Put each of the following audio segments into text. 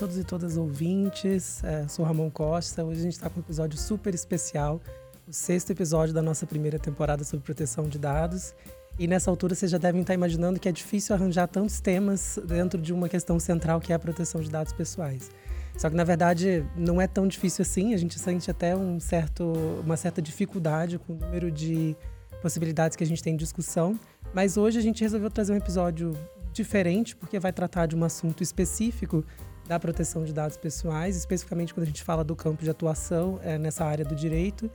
todos e todas ouvintes. É, sou Ramon Costa. Hoje a gente está com um episódio super especial, o sexto episódio da nossa primeira temporada sobre proteção de dados. E nessa altura vocês já devem estar imaginando que é difícil arranjar tantos temas dentro de uma questão central que é a proteção de dados pessoais. Só que na verdade não é tão difícil assim. A gente sente até um certo, uma certa dificuldade com o número de possibilidades que a gente tem em discussão. Mas hoje a gente resolveu trazer um episódio diferente, porque vai tratar de um assunto específico da proteção de dados pessoais, especificamente quando a gente fala do campo de atuação é, nessa área do direito.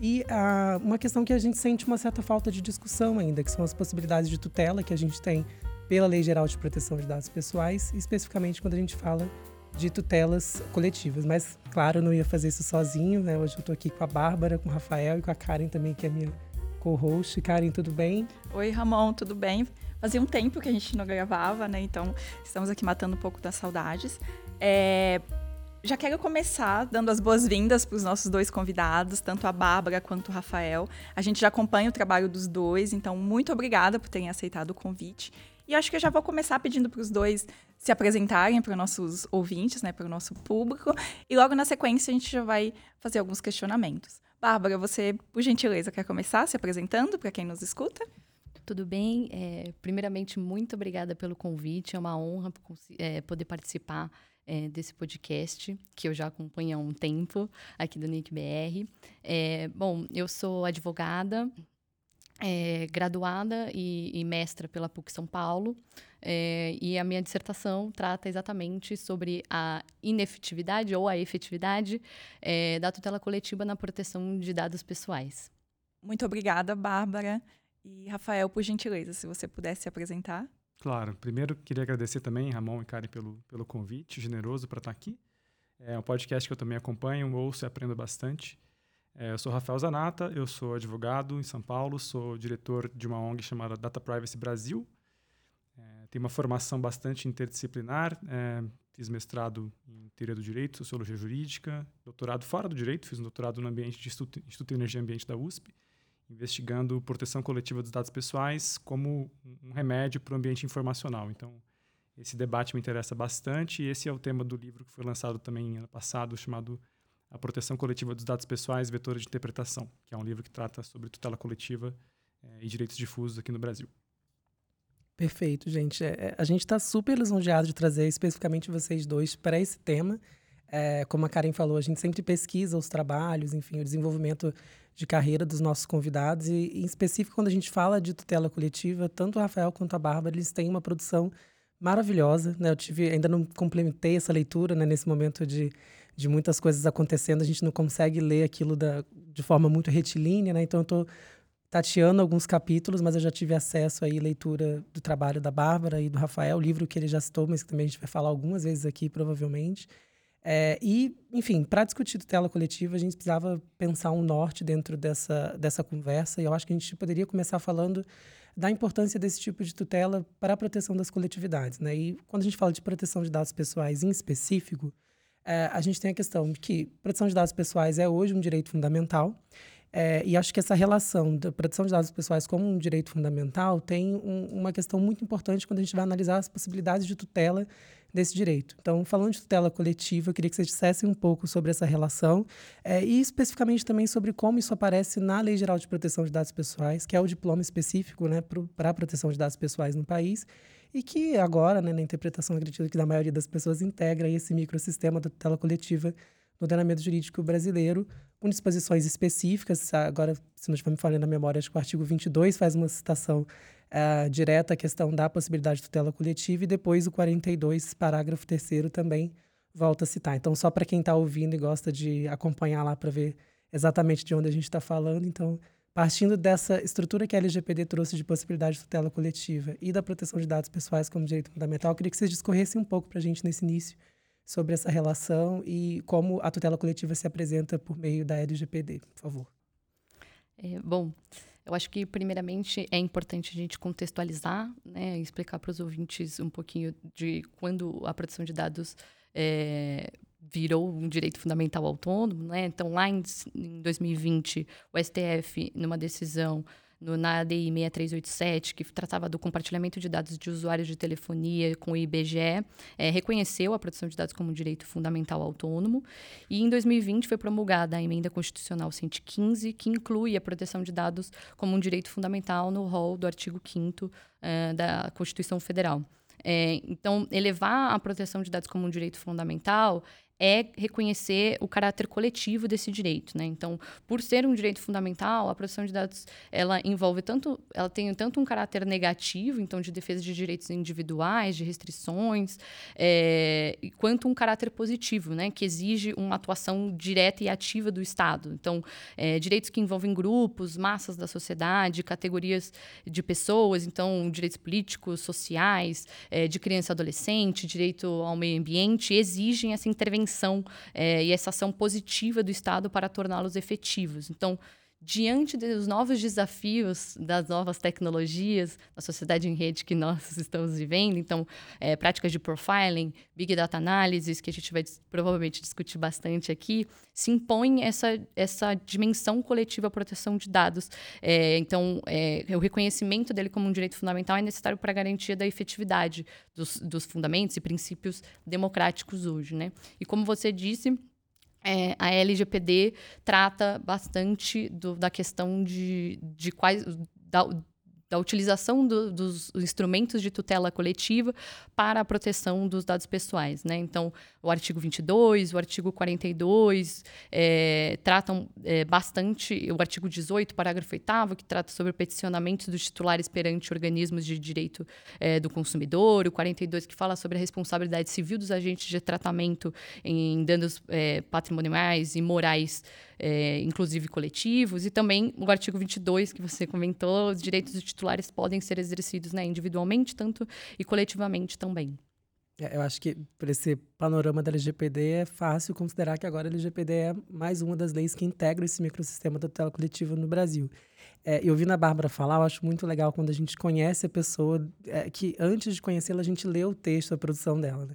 E ah, uma questão que a gente sente uma certa falta de discussão ainda, que são as possibilidades de tutela que a gente tem pela Lei Geral de Proteção de Dados Pessoais, especificamente quando a gente fala de tutelas coletivas. Mas, claro, eu não ia fazer isso sozinho, né? Hoje eu estou aqui com a Bárbara, com o Rafael e com a Karen também, que é minha co-host. Karen, tudo bem? Oi, Ramon, tudo bem? Fazia um tempo que a gente não gravava, né? Então, estamos aqui matando um pouco das saudades. É... Já quero começar dando as boas-vindas para os nossos dois convidados, tanto a Bárbara quanto o Rafael. A gente já acompanha o trabalho dos dois, então muito obrigada por terem aceitado o convite. E acho que eu já vou começar pedindo para os dois se apresentarem para os nossos ouvintes, né, para o nosso público. E logo na sequência a gente já vai fazer alguns questionamentos. Bárbara, você, por gentileza, quer começar se apresentando para quem nos escuta? Tudo bem. É, primeiramente, muito obrigada pelo convite. É uma honra é, poder participar é, desse podcast, que eu já acompanho há um tempo, aqui do NIC-BR. É, bom, eu sou advogada, é, graduada e, e, mestra pela PUC São Paulo, é, e a minha dissertação trata exatamente sobre a inefetividade ou a efetividade é, da tutela coletiva na proteção de dados pessoais. Muito obrigada, Bárbara. E Rafael, por gentileza, se você pudesse se apresentar. Claro. Primeiro, queria agradecer também, Ramon e Karen, pelo, pelo convite generoso para estar aqui. É um podcast que eu também acompanho, ouço e aprendo bastante. É, eu sou Rafael Zanata, eu sou advogado em São Paulo, sou diretor de uma ONG chamada Data Privacy Brasil. É, tenho uma formação bastante interdisciplinar, é, fiz mestrado em Teoria do Direito, Sociologia Jurídica, doutorado fora do Direito, fiz um doutorado no ambiente de Instituto, Instituto de Energia e Ambiente da USP, investigando proteção coletiva dos dados pessoais como um remédio para o ambiente informacional. Então, esse debate me interessa bastante e esse é o tema do livro que foi lançado também ano passado, chamado a Proteção Coletiva dos Dados Pessoais, Vetor de Interpretação, que é um livro que trata sobre tutela coletiva é, e direitos difusos aqui no Brasil. Perfeito, gente. É, a gente está super lisonjeado de trazer especificamente vocês dois para esse tema. É, como a Karen falou, a gente sempre pesquisa os trabalhos, enfim, o desenvolvimento de carreira dos nossos convidados. E, em específico, quando a gente fala de tutela coletiva, tanto o Rafael quanto a Bárbara, eles têm uma produção maravilhosa. Né? Eu tive, ainda não complementei essa leitura né, nesse momento de de muitas coisas acontecendo, a gente não consegue ler aquilo da, de forma muito retilínea, né? Então eu estou tateando alguns capítulos, mas eu já tive acesso aí leitura do trabalho da Bárbara e do Rafael, livro que ele já citou, mas que também a gente vai falar algumas vezes aqui, provavelmente. É, e, enfim, para discutir tutela coletiva, a gente precisava pensar um norte dentro dessa, dessa conversa, e eu acho que a gente poderia começar falando da importância desse tipo de tutela para a proteção das coletividades. Né? E quando a gente fala de proteção de dados pessoais em específico, é, a gente tem a questão de que proteção de dados pessoais é hoje um direito fundamental. É, e acho que essa relação da proteção de dados pessoais como um direito fundamental tem um, uma questão muito importante quando a gente vai analisar as possibilidades de tutela desse direito. Então, falando de tutela coletiva, eu queria que vocês dissessem um pouco sobre essa relação é, e especificamente também sobre como isso aparece na Lei Geral de Proteção de Dados Pessoais, que é o diploma específico né, para a proteção de dados pessoais no país, e que agora, né, na interpretação, acredito que da maioria das pessoas integra esse microsistema da tutela coletiva no ordenamento jurídico brasileiro, com disposições específicas. Agora, se não estiver me falando na memória, acho que o artigo 22 faz uma citação uh, direta à questão da possibilidade de tutela coletiva, e depois o 42, parágrafo 3 também volta a citar. Então, só para quem está ouvindo e gosta de acompanhar lá para ver exatamente de onde a gente está falando, então Partindo dessa estrutura que a LGPD trouxe de possibilidade de tutela coletiva e da proteção de dados pessoais como direito fundamental, eu queria que vocês discorressem um pouco para a gente nesse início sobre essa relação e como a tutela coletiva se apresenta por meio da LGPD, por favor. É, bom, eu acho que, primeiramente, é importante a gente contextualizar, né, explicar para os ouvintes um pouquinho de quando a proteção de dados é, virou um direito fundamental autônomo, né? Então, lá em, em 2020, o STF, numa decisão no, na ADI 6387, que tratava do compartilhamento de dados de usuários de telefonia com o IBGE, é, reconheceu a proteção de dados como um direito fundamental autônomo. E em 2020 foi promulgada a emenda constitucional 115, que inclui a proteção de dados como um direito fundamental no rol do artigo 5 é, da Constituição Federal. É, então, elevar a proteção de dados como um direito fundamental é reconhecer o caráter coletivo desse direito, né? Então, por ser um direito fundamental, a proteção de dados ela envolve tanto, ela tem tanto um caráter negativo, então de defesa de direitos individuais, de restrições, é, quanto um caráter positivo, né? Que exige uma atuação direta e ativa do Estado. Então, é, direitos que envolvem grupos, massas da sociedade, categorias de pessoas, então direitos políticos, sociais, é, de criança e adolescente, direito ao meio ambiente, exigem essa intervenção é, e essa ação positiva do Estado para torná-los efetivos. Então, diante dos novos desafios das novas tecnologias, da sociedade em rede que nós estamos vivendo, então, é, práticas de profiling, big data analysis, que a gente vai provavelmente discutir bastante aqui, se impõe essa, essa dimensão coletiva à proteção de dados. É, então, é, o reconhecimento dele como um direito fundamental é necessário para a garantia da efetividade dos, dos fundamentos e princípios democráticos hoje. Né? E como você disse, é, a LGPD trata bastante do, da questão de, de quais. Da, da utilização do, dos instrumentos de tutela coletiva para a proteção dos dados pessoais. Né? Então, o artigo 22, o artigo 42 é, tratam é, bastante, o artigo 18, parágrafo 8 que trata sobre peticionamentos dos titulares perante organismos de direito é, do consumidor, o 42, que fala sobre a responsabilidade civil dos agentes de tratamento em danos patrimoniais e morais é, inclusive coletivos, e também o artigo 22, que você comentou, os direitos dos titulares podem ser exercidos né, individualmente, tanto e coletivamente também. É, eu acho que, por esse panorama da LGPD, é fácil considerar que agora a LGPD é mais uma das leis que integra esse microsistema da tutela coletiva no Brasil. É, eu vi na Bárbara falar, eu acho muito legal quando a gente conhece a pessoa, é, que antes de conhecê-la, a gente lê o texto, a produção dela. Né?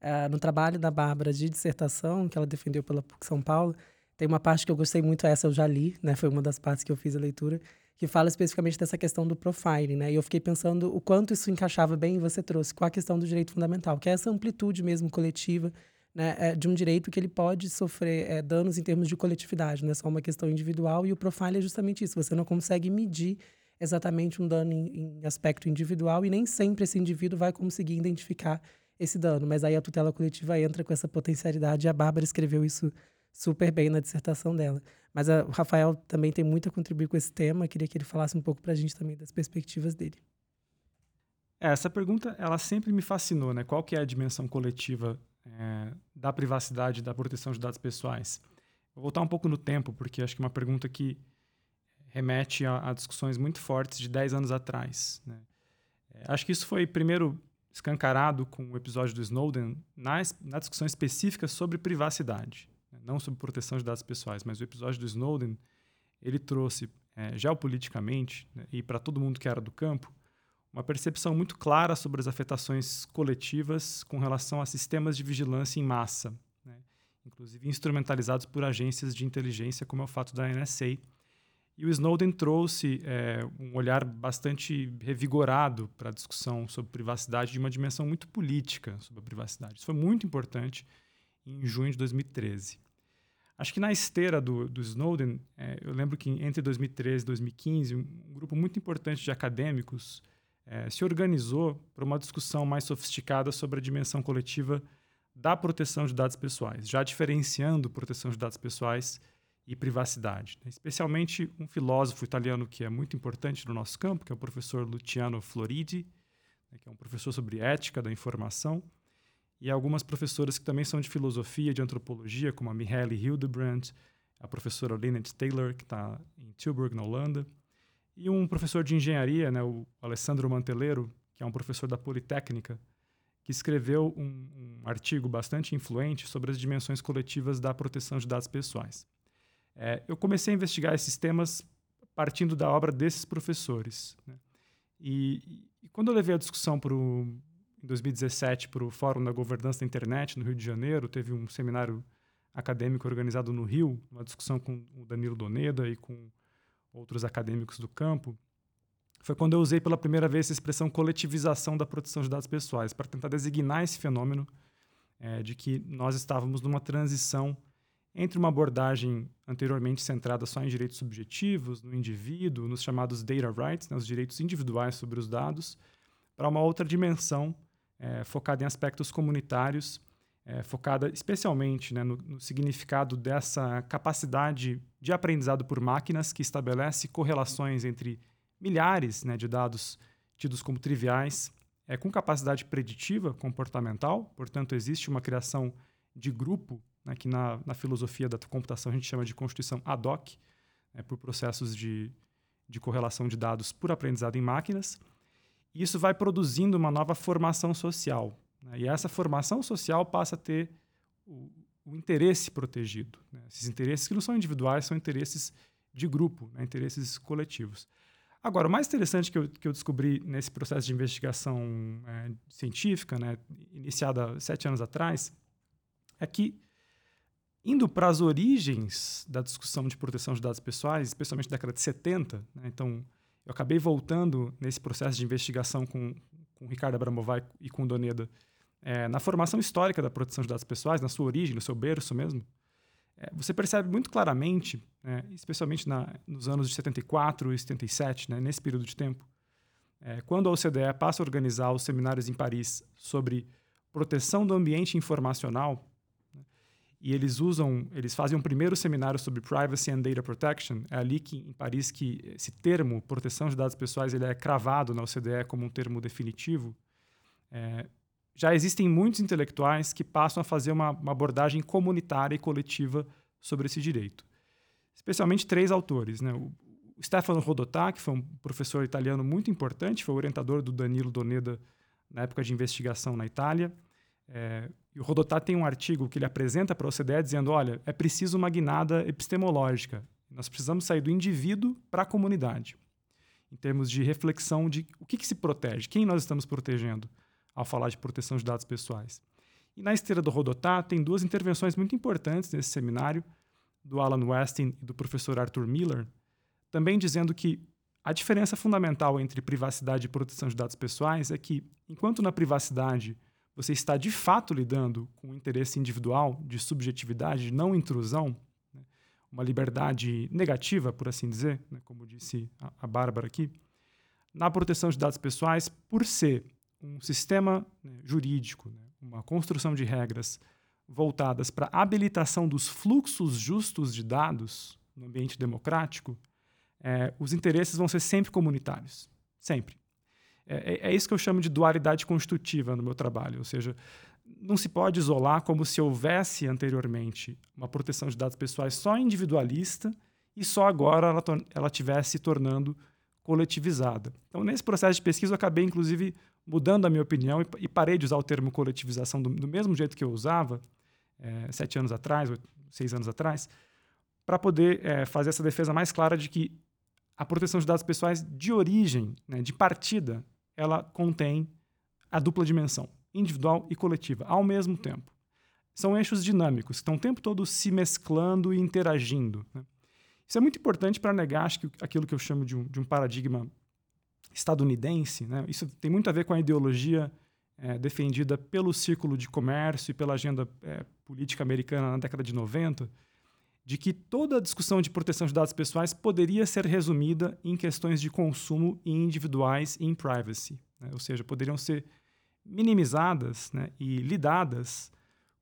É, no trabalho da Bárbara de dissertação, que ela defendeu pela PUC São Paulo, tem uma parte que eu gostei muito, essa eu já li, né? Foi uma das partes que eu fiz a leitura, que fala especificamente dessa questão do profiling, né? E eu fiquei pensando o quanto isso encaixava bem, e você trouxe, com a questão do direito fundamental, que é essa amplitude mesmo coletiva, né? É, de um direito que ele pode sofrer é, danos em termos de coletividade, não é só uma questão individual, e o profiling é justamente isso, você não consegue medir exatamente um dano em, em aspecto individual, e nem sempre esse indivíduo vai conseguir identificar esse dano, mas aí a tutela coletiva entra com essa potencialidade, e a Bárbara escreveu isso super bem na dissertação dela. Mas a, o Rafael também tem muito a contribuir com esse tema. Queria que ele falasse um pouco para a gente também das perspectivas dele. É, essa pergunta ela sempre me fascinou, né? Qual que é a dimensão coletiva é, da privacidade, da proteção de dados pessoais? Vou voltar um pouco no tempo, porque acho que é uma pergunta que remete a, a discussões muito fortes de 10 anos atrás. Né? É, acho que isso foi primeiro escancarado com o episódio do Snowden na, na discussão específica sobre privacidade não sobre proteção de dados pessoais, mas o episódio do Snowden, ele trouxe é, geopoliticamente né, e para todo mundo que era do campo uma percepção muito clara sobre as afetações coletivas com relação a sistemas de vigilância em massa, né, inclusive instrumentalizados por agências de inteligência, como é o fato da NSA. E o Snowden trouxe é, um olhar bastante revigorado para a discussão sobre privacidade de uma dimensão muito política sobre a privacidade. Isso foi muito importante em junho de 2013. Acho que na esteira do, do Snowden, é, eu lembro que entre 2013 e 2015, um, grupo muito importante de acadêmicos é, se organizou para uma discussão mais sofisticada sobre a dimensão coletiva da proteção de dados pessoais, já diferenciando proteção de dados pessoais e privacidade. Né? Especialmente um filósofo italiano que é muito importante no nosso campo, que é o professor Luciano Floridi, né, que é um professor sobre ética da informação, e algumas professoras que também são de filosofia, de antropologia, como a Mihaly Hildebrand, a professora Lynette Taylor, que está em Tilburg, na Holanda, e um professor de engenharia, né, o Alessandro Manteleiro, que é um professor da Politécnica, que escreveu um, um artigo bastante influente sobre as dimensões coletivas da proteção de dados pessoais. É, eu comecei a investigar esses temas partindo da obra desses professores. Né? E, e, quando eu levei a discussão para o em 2017 para o Fórum da Governança da Internet no Rio de Janeiro. Teve um seminário acadêmico organizado no Rio, uma discussão com o Danilo Doneda e com outros acadêmicos do campo. foi quando eu usei pela primeira vez essa expressão coletivização da proteção de dados pessoais, para tentar designar esse fenômeno é, de que nós estávamos numa transição entre uma abordagem anteriormente centrada só em direitos subjetivos, no indivíduo, nos chamados data rights, né, os direitos individuais sobre os dados, para uma outra dimensão é, focada em aspectos comunitários, é, focada especialmente né, no, no, significado dessa capacidade de aprendizado por máquinas que estabelece correlações entre milhares né, de dados tidos como triviais, é, com capacidade preditiva comportamental, portanto, existe uma criação de grupo, né, que na, na, filosofia da computação a gente chama de constituição ad hoc, né, por processos de, de correlação de dados por aprendizado em máquinas. Isso vai produzindo uma nova formação social. Né, e essa formação social passa a ter o, o interesse protegido. Né, esses interesses que não são individuais, são interesses de grupo, né, interesses coletivos. Agora, o mais interessante que eu, que eu descobri nesse processo de investigação é, científica, né, iniciada sete anos atrás, é que, indo para as origens da discussão de proteção de dados pessoais, especialmente na década de 70, né, então eu acabei voltando nesse processo de investigação com, com Ricardo Abramovay e com Doneda, é, na formação histórica da proteção de dados pessoais, na sua origem, no seu berço mesmo, é, você percebe muito claramente, né, especialmente na, nos anos de 74 e 77, né, nesse período de tempo, é, quando a OCDE passa a organizar os seminários em Paris sobre proteção do ambiente informacional, e eles usam, eles fazem um primeiro seminário sobre privacy and data protection, é ali que em Paris que esse termo proteção de dados pessoais ele é cravado na OCDE como um termo definitivo. É, já existem muitos intelectuais que passam a fazer uma, uma abordagem comunitária e coletiva sobre esse direito. Especialmente três autores. Né? O Stefano Rodotà, que foi um professor italiano muito importante, foi orientador do Danilo Doneda na época de investigação na Itália. É, e o Rodotà tem um artigo que ele apresenta para a OCDE dizendo: olha, é preciso uma guinada epistemológica. Nós precisamos sair do indivíduo para a comunidade, em termos de reflexão de o que, que se protege, quem nós estamos protegendo ao falar de proteção de dados pessoais. E na esteira do Rodotá tem duas intervenções muito importantes nesse seminário, do Alan Westin e do professor Arthur Miller, também dizendo que a diferença fundamental entre privacidade e proteção de dados pessoais é que, enquanto na privacidade você está de fato lidando com o interesse individual de subjetividade, de não intrusão, né, uma liberdade negativa, por assim dizer, né, como disse a, a Bárbara aqui, na proteção de dados pessoais, por ser um sistema né, jurídico, né, uma construção de regras voltadas para a habilitação dos fluxos justos de dados no ambiente democrático, é, os interesses vão ser sempre comunitários. Sempre. É, é, é, isso que eu chamo de dualidade constitutiva no meu trabalho, ou seja, não se pode isolar como se houvesse anteriormente uma proteção de dados pessoais só individualista e só agora ela, ela tivesse se tornando coletivizada. Então, nesse processo de pesquisa, eu acabei, inclusive, mudando a minha opinião e, e parei de usar o termo coletivização do, do mesmo jeito que eu usava é, sete anos atrás, oito, seis anos atrás, para poder é, fazer essa defesa mais clara de que a proteção de dados pessoais de origem, né, de partida, ela contém a dupla dimensão, individual e coletiva, ao mesmo tempo. São eixos dinâmicos que estão o tempo todo se mesclando e interagindo. Né? Isso é muito importante para negar acho que, aquilo que eu chamo de um, de um paradigma estadunidense, né? isso tem muito a ver com a ideologia é, defendida pelo círculo de comércio e pela agenda é, política americana na década de 90, de que toda a discussão de proteção de dados pessoais poderia ser resumida em questões de consumo individuais e em privacy, né? ou seja, poderiam ser minimizadas né, e lidadas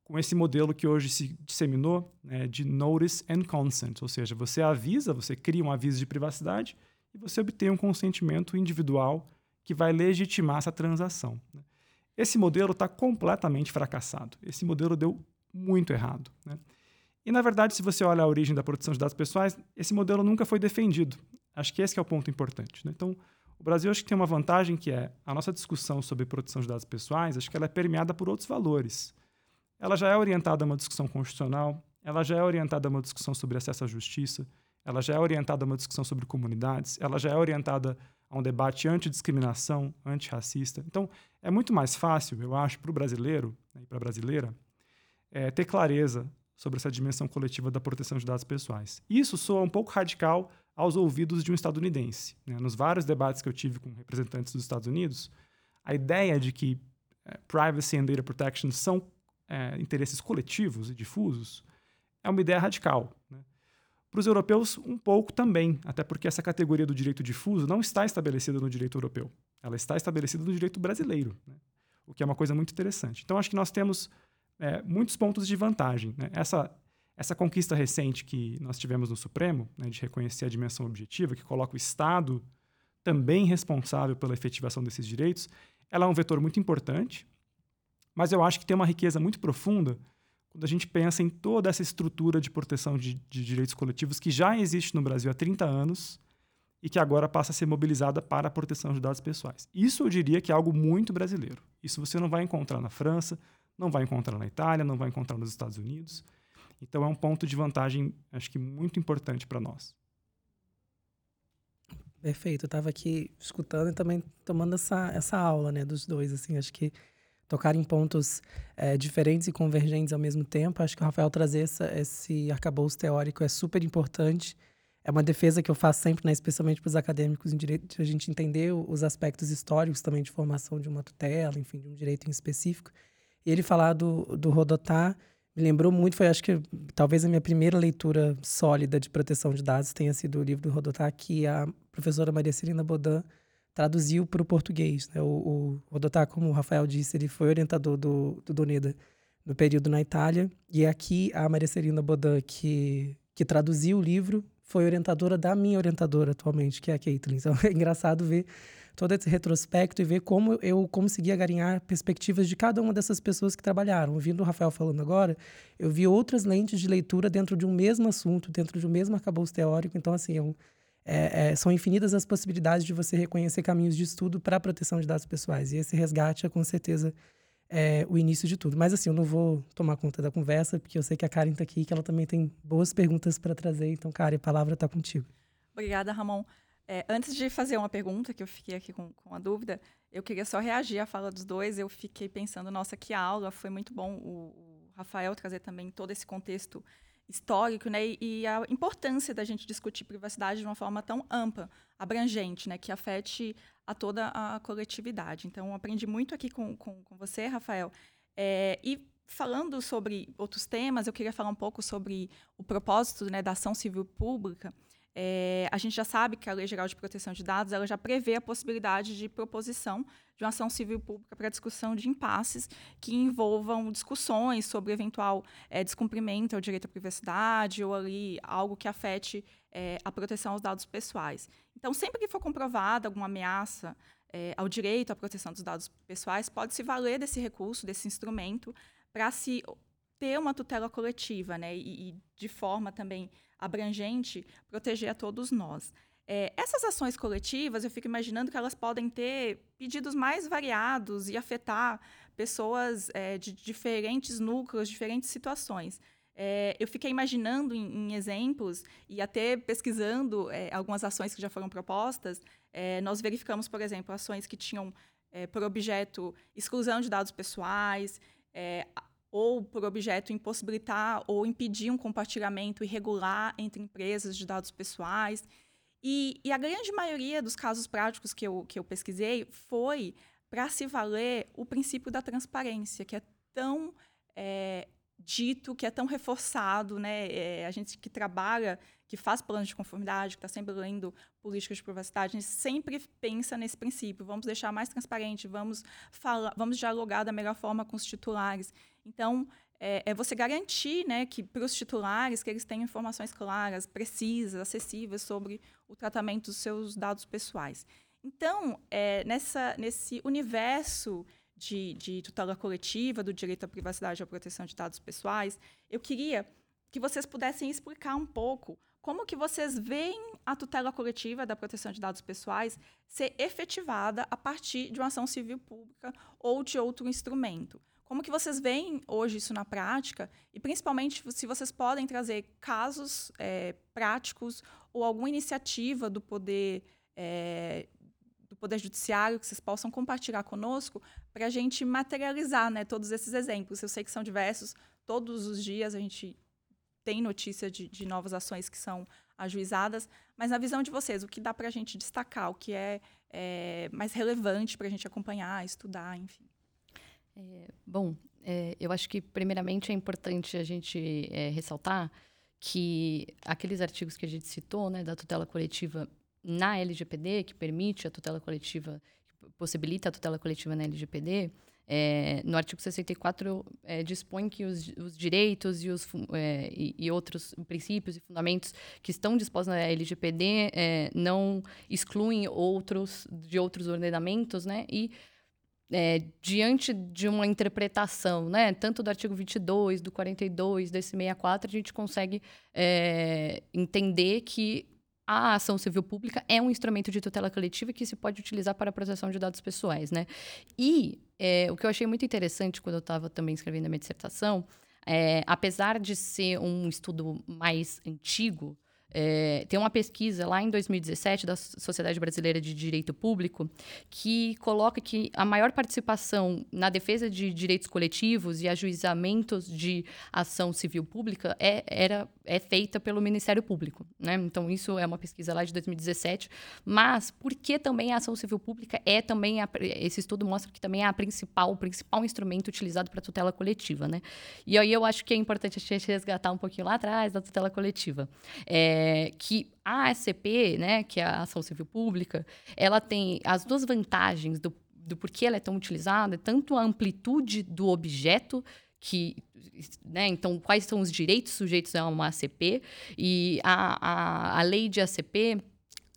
com esse modelo que hoje se disseminou né, de notice and consent, ou seja, você avisa, você cria um aviso de privacidade e você obtém um consentimento individual que vai legitimar essa transação. Né? Esse modelo está completamente fracassado. Esse modelo deu muito errado. Né? E, na verdade, se você olha a origem da proteção de dados pessoais, esse modelo nunca foi defendido. Acho que esse que é o ponto importante. Né? Então, o Brasil acho que tem uma vantagem que é a nossa discussão sobre proteção de dados pessoais, acho que ela é permeada por outros valores. Ela já é orientada a uma discussão constitucional, ela já é orientada a uma discussão sobre acesso à justiça, ela já é orientada a uma discussão sobre comunidades, ela já é orientada a um debate antidiscriminação, antirracista. Então, é muito mais fácil, eu acho, para o brasileiro né, e para a brasileira é, ter clareza sobre essa dimensão coletiva da proteção de dados pessoais. Isso soa um pouco radical aos ouvidos de um estadunidense. Né? Nos vários debates que eu tive com representantes dos Estados Unidos, a ideia de que é, privacy and data protection são é, interesses coletivos e difusos é uma ideia radical. Né? Para os europeus, um pouco também, até porque essa categoria do direito difuso não está estabelecida no direito europeu. Ela está estabelecida no direito brasileiro, né? o que é uma coisa muito interessante. Então, acho que nós temos é, muitos pontos de vantagem. Né? Essa, essa conquista recente que nós tivemos no Supremo, né, de reconhecer a dimensão objetiva, que coloca o Estado também responsável pela efetivação desses direitos, ela é um vetor muito importante, mas eu acho que tem uma riqueza muito profunda quando a gente pensa em toda essa estrutura de proteção de, de direitos coletivos que já existe no Brasil há 30 anos e que agora passa a ser mobilizada para a proteção de dados pessoais. Isso eu diria que é algo muito brasileiro. Isso você não vai encontrar na França, não vai encontrar na Itália, não vai encontrar nos Estados Unidos. Então é um ponto de vantagem, acho que muito importante para nós. Perfeito. Eu estava aqui escutando e também tomando essa, essa aula, né, dos dois, assim, acho que tocar em pontos é, diferentes e convergentes ao mesmo tempo. Acho que o Rafael trazer essa, esse arcabouço teórico é super importante. É uma defesa que eu faço sempre, né, especialmente para os acadêmicos em direito, a gente entender os aspectos históricos também de formação de uma tutela, enfim, de um direito em específico. E ele falar do, do Rodotá me lembrou muito, foi acho que talvez a minha primeira leitura sólida de proteção de dados tenha sido o livro do Rodotá, que a professora Maria Celina Bodan traduziu para o português. Né? O, o Rodotá, como o Rafael disse, ele foi orientador do, do Doneda no período na Itália, e aqui a Maria Celina Bodan, que, que traduziu o livro, foi orientadora da minha orientadora atualmente, que é a Caitlin. Então é engraçado ver todo esse retrospecto e ver como eu consegui agarinhar perspectivas de cada uma dessas pessoas que trabalharam. Ouvindo o Rafael falando agora, eu vi outras lentes de leitura dentro de um mesmo assunto, dentro de um mesmo arcabouço teórico. Então, assim, é um, é, é, são infinitas as possibilidades de você reconhecer caminhos de estudo para a proteção de dados pessoais. E esse resgate é, com certeza, é, o início de tudo. Mas, assim, eu não vou tomar conta da conversa, porque eu sei que a Karen está aqui e que ela também tem boas perguntas para trazer. Então, Karen, a palavra está contigo. Obrigada, Ramon. É, antes de fazer uma pergunta, que eu fiquei aqui com, com a dúvida, eu queria só reagir à fala dos dois. Eu fiquei pensando, nossa, que aula, foi muito bom o, o Rafael trazer também todo esse contexto histórico, né, e a importância da gente discutir privacidade de uma forma tão ampla, abrangente, né, que afete a toda a coletividade. Então, aprendi muito aqui com, com, com você, Rafael. É, e falando sobre outros temas, eu queria falar um pouco sobre o propósito né, da ação civil pública. É, a gente já sabe que a Lei Geral de Proteção de Dados ela já prevê a possibilidade de proposição de uma ação civil pública para discussão de impasses que envolvam discussões sobre eventual é, descumprimento ao direito à privacidade ou ali algo que afete é, a proteção aos dados pessoais. Então, sempre que for comprovada alguma ameaça é, ao direito à proteção dos dados pessoais, pode se valer desse recurso, desse instrumento, para se ter uma tutela coletiva, né? E, e, de forma também abrangente, proteger a todos nós. É, essas ações coletivas, eu fico imaginando que elas podem ter pedidos mais variados e afetar pessoas é, de diferentes núcleos, diferentes situações. É, eu fiquei imaginando em, em, exemplos e até pesquisando é, algumas ações que já foram propostas. É, nós verificamos, por exemplo, ações que tinham é, por objeto exclusão de dados pessoais, ou por objeto impossibilitar ou impedir um compartilhamento irregular entre empresas de dados pessoais. E, e a grande maioria dos casos práticos que eu, que eu pesquisei foi para se valer o princípio da transparência, que é tão é, dito, que é tão reforçado, né? É, a gente que trabalha, que faz planos de conformidade, que está sempre lendo políticas de privacidade, a gente sempre pensa nesse princípio. Vamos deixar mais transparente, vamos falar, vamos dialogar da melhor forma com os titulares. Então, é, é você garantir né, que para os titulares que eles tenham informações claras, precisas, acessíveis sobre o tratamento dos seus dados pessoais. Então, é, nessa, nesse universo de, de tutela coletiva, do direito à privacidade e à proteção de dados pessoais, eu queria que vocês pudessem explicar um pouco como que vocês veem a tutela coletiva da proteção de dados pessoais ser efetivada a partir de uma ação civil pública ou de outro instrumento. Como que vocês veem hoje isso na prática? E principalmente se vocês podem trazer casos é, práticos ou alguma iniciativa do poder é, poder judiciário que vocês possam compartilhar conosco para a gente materializar, né, todos esses exemplos. Eu sei que são diversos. Todos os dias a gente tem notícia de, de novas ações que são ajuizadas, mas na visão de vocês, o que dá para a gente destacar, o que é, é mais relevante para a gente acompanhar, estudar, enfim? É, bom, é, eu acho que, primeiramente, é importante a gente é, ressaltar que aqueles artigos que a gente citou, né, da tutela coletiva na LGPD, que permite a tutela coletiva, que possibilita a tutela coletiva na LGPD, é, no artigo 64 é, dispõe que os, os direitos e, os, é, e, e, outros princípios e fundamentos que estão dispostos na LGPD é, não excluem outros de outros ordenamentos, né? E é, diante de uma interpretação, né, tanto do artigo 22, do 42, desse 64, a gente consegue é, entender que a ação civil pública é um instrumento de tutela coletiva que se pode utilizar para a proteção de dados pessoais, né? E é, o que eu achei muito interessante quando eu estava também escrevendo a minha dissertação, é, apesar de ser um estudo mais antigo, é, tem uma pesquisa lá em 2017 da Sociedade Brasileira de Direito Público que coloca que a maior participação na defesa de direitos coletivos e ajuizamentos de ação civil pública é, era, é feita pelo Ministério Público. Né? Então, isso é uma pesquisa lá de 2017. Mas, por que também a ação civil pública é também. A, esse estudo mostra que também é a principal, o principal instrumento utilizado para tutela coletiva. Né? E aí eu acho que é importante a gente resgatar um pouquinho lá atrás da tutela coletiva. É, é, que a ACP, né, que é a Ação Civil Pública, ela tem as duas vantagens do, do porquê ela é tão utilizada, tanto a amplitude do objeto, que, né, então, quais são os direitos sujeitos a uma ACP, e a, a, a lei de ACP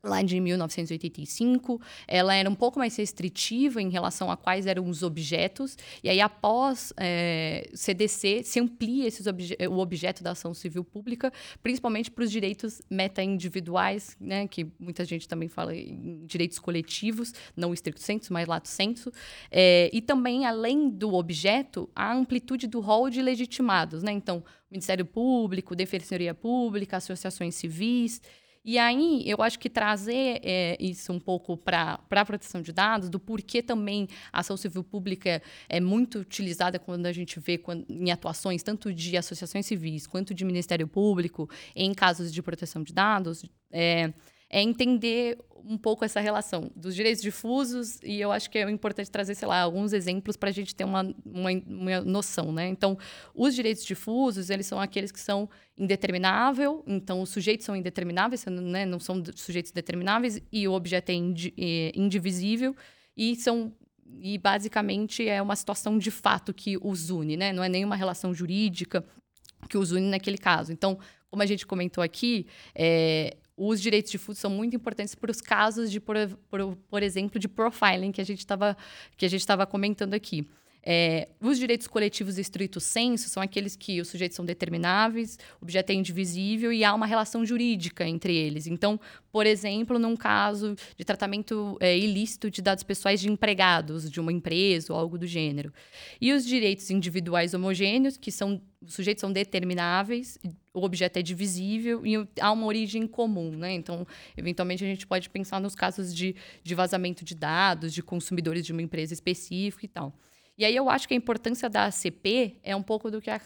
lá de 1985, ela era um pouco mais restritiva em relação a quais eram os objetos, e aí após é, CDC se amplia obje o objeto da ação civil pública, principalmente para os direitos meta-individuais, né, que muita gente também fala em direitos coletivos, não estricto senso, mas lato senso, é, e também, além do objeto, a amplitude do rol de legitimados, né, então, Ministério Público, Defensoria Pública, associações civis, e aí, eu acho que trazer é, isso um pouco para a proteção de dados, do porquê também a ação civil pública é muito utilizada quando a gente vê quando, em atuações tanto de associações civis quanto de Ministério Público em casos de proteção de dados, é, é entender um pouco essa relação dos direitos difusos e eu acho que é importante trazer, sei lá, alguns exemplos para a gente ter uma, uma, uma, noção, né? Então, os direitos difusos, eles são aqueles que são indeterminável, então os sujeitos são indetermináveis, né? não são sujeitos determináveis e o objeto é, indi é indivisível e são e basicamente é uma situação de fato que os une, né? Não é nenhuma relação jurídica que os une naquele caso. Então, como a gente comentou aqui, é, os direitos difusos são muito importantes para os casos de, por, por, por exemplo, de profiling que a gente estava comentando aqui. É, os direitos coletivos estrito senso são aqueles que os sujeitos são determináveis, o objeto é indivisível e há uma relação jurídica entre eles. Então, por exemplo, num caso de tratamento é, ilícito de dados pessoais de empregados de uma empresa ou algo do gênero. E os direitos individuais homogêneos, que são os sujeitos são determináveis, o objeto é divisível e há uma origem comum, né? Então, eventualmente, a gente pode pensar nos casos de, de vazamento de dados, de consumidores de uma empresa específica e tal. E aí eu acho que a importância da ACP é um pouco do que a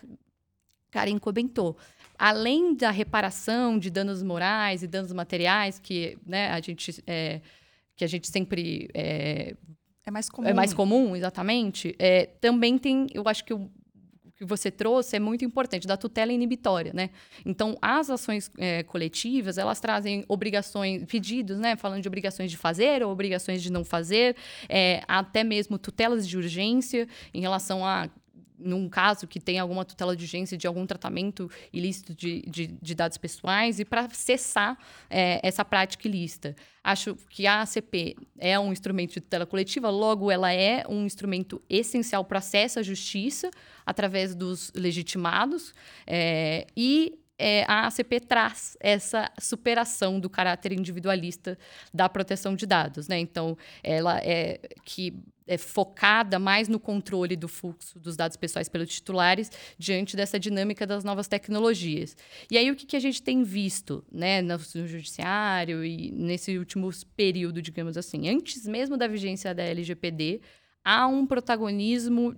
Karen comentou. Além da reparação de danos morais e danos materiais, que né, a gente, é, que a gente sempre é, é mais comum. É mais comum, exatamente. É, também tem, eu acho que o que você trouxe é muito importante, da tutela inibitória, né? Então, as ações é, coletivas, elas trazem obrigações, pedidos, né? Falando de obrigações de fazer ou obrigações de não fazer, é, até mesmo tutelas de urgência em relação a num caso que tem alguma tutela de urgência de algum tratamento ilícito de, de, de dados pessoais e para cessar é, essa prática ilícita. Acho que a ACP é um instrumento de tutela coletiva, logo ela é um instrumento essencial para acesso à justiça através dos legitimados é, e é, a ACP traz essa superação do caráter individualista da proteção de dados, né? Então, ela é que é focada mais no controle do fluxo dos dados pessoais pelos titulares diante dessa dinâmica das novas tecnologias. E aí o que, que a gente tem visto, né, no, no judiciário e nesse último período, digamos assim, antes mesmo da vigência da LGPD, há um protagonismo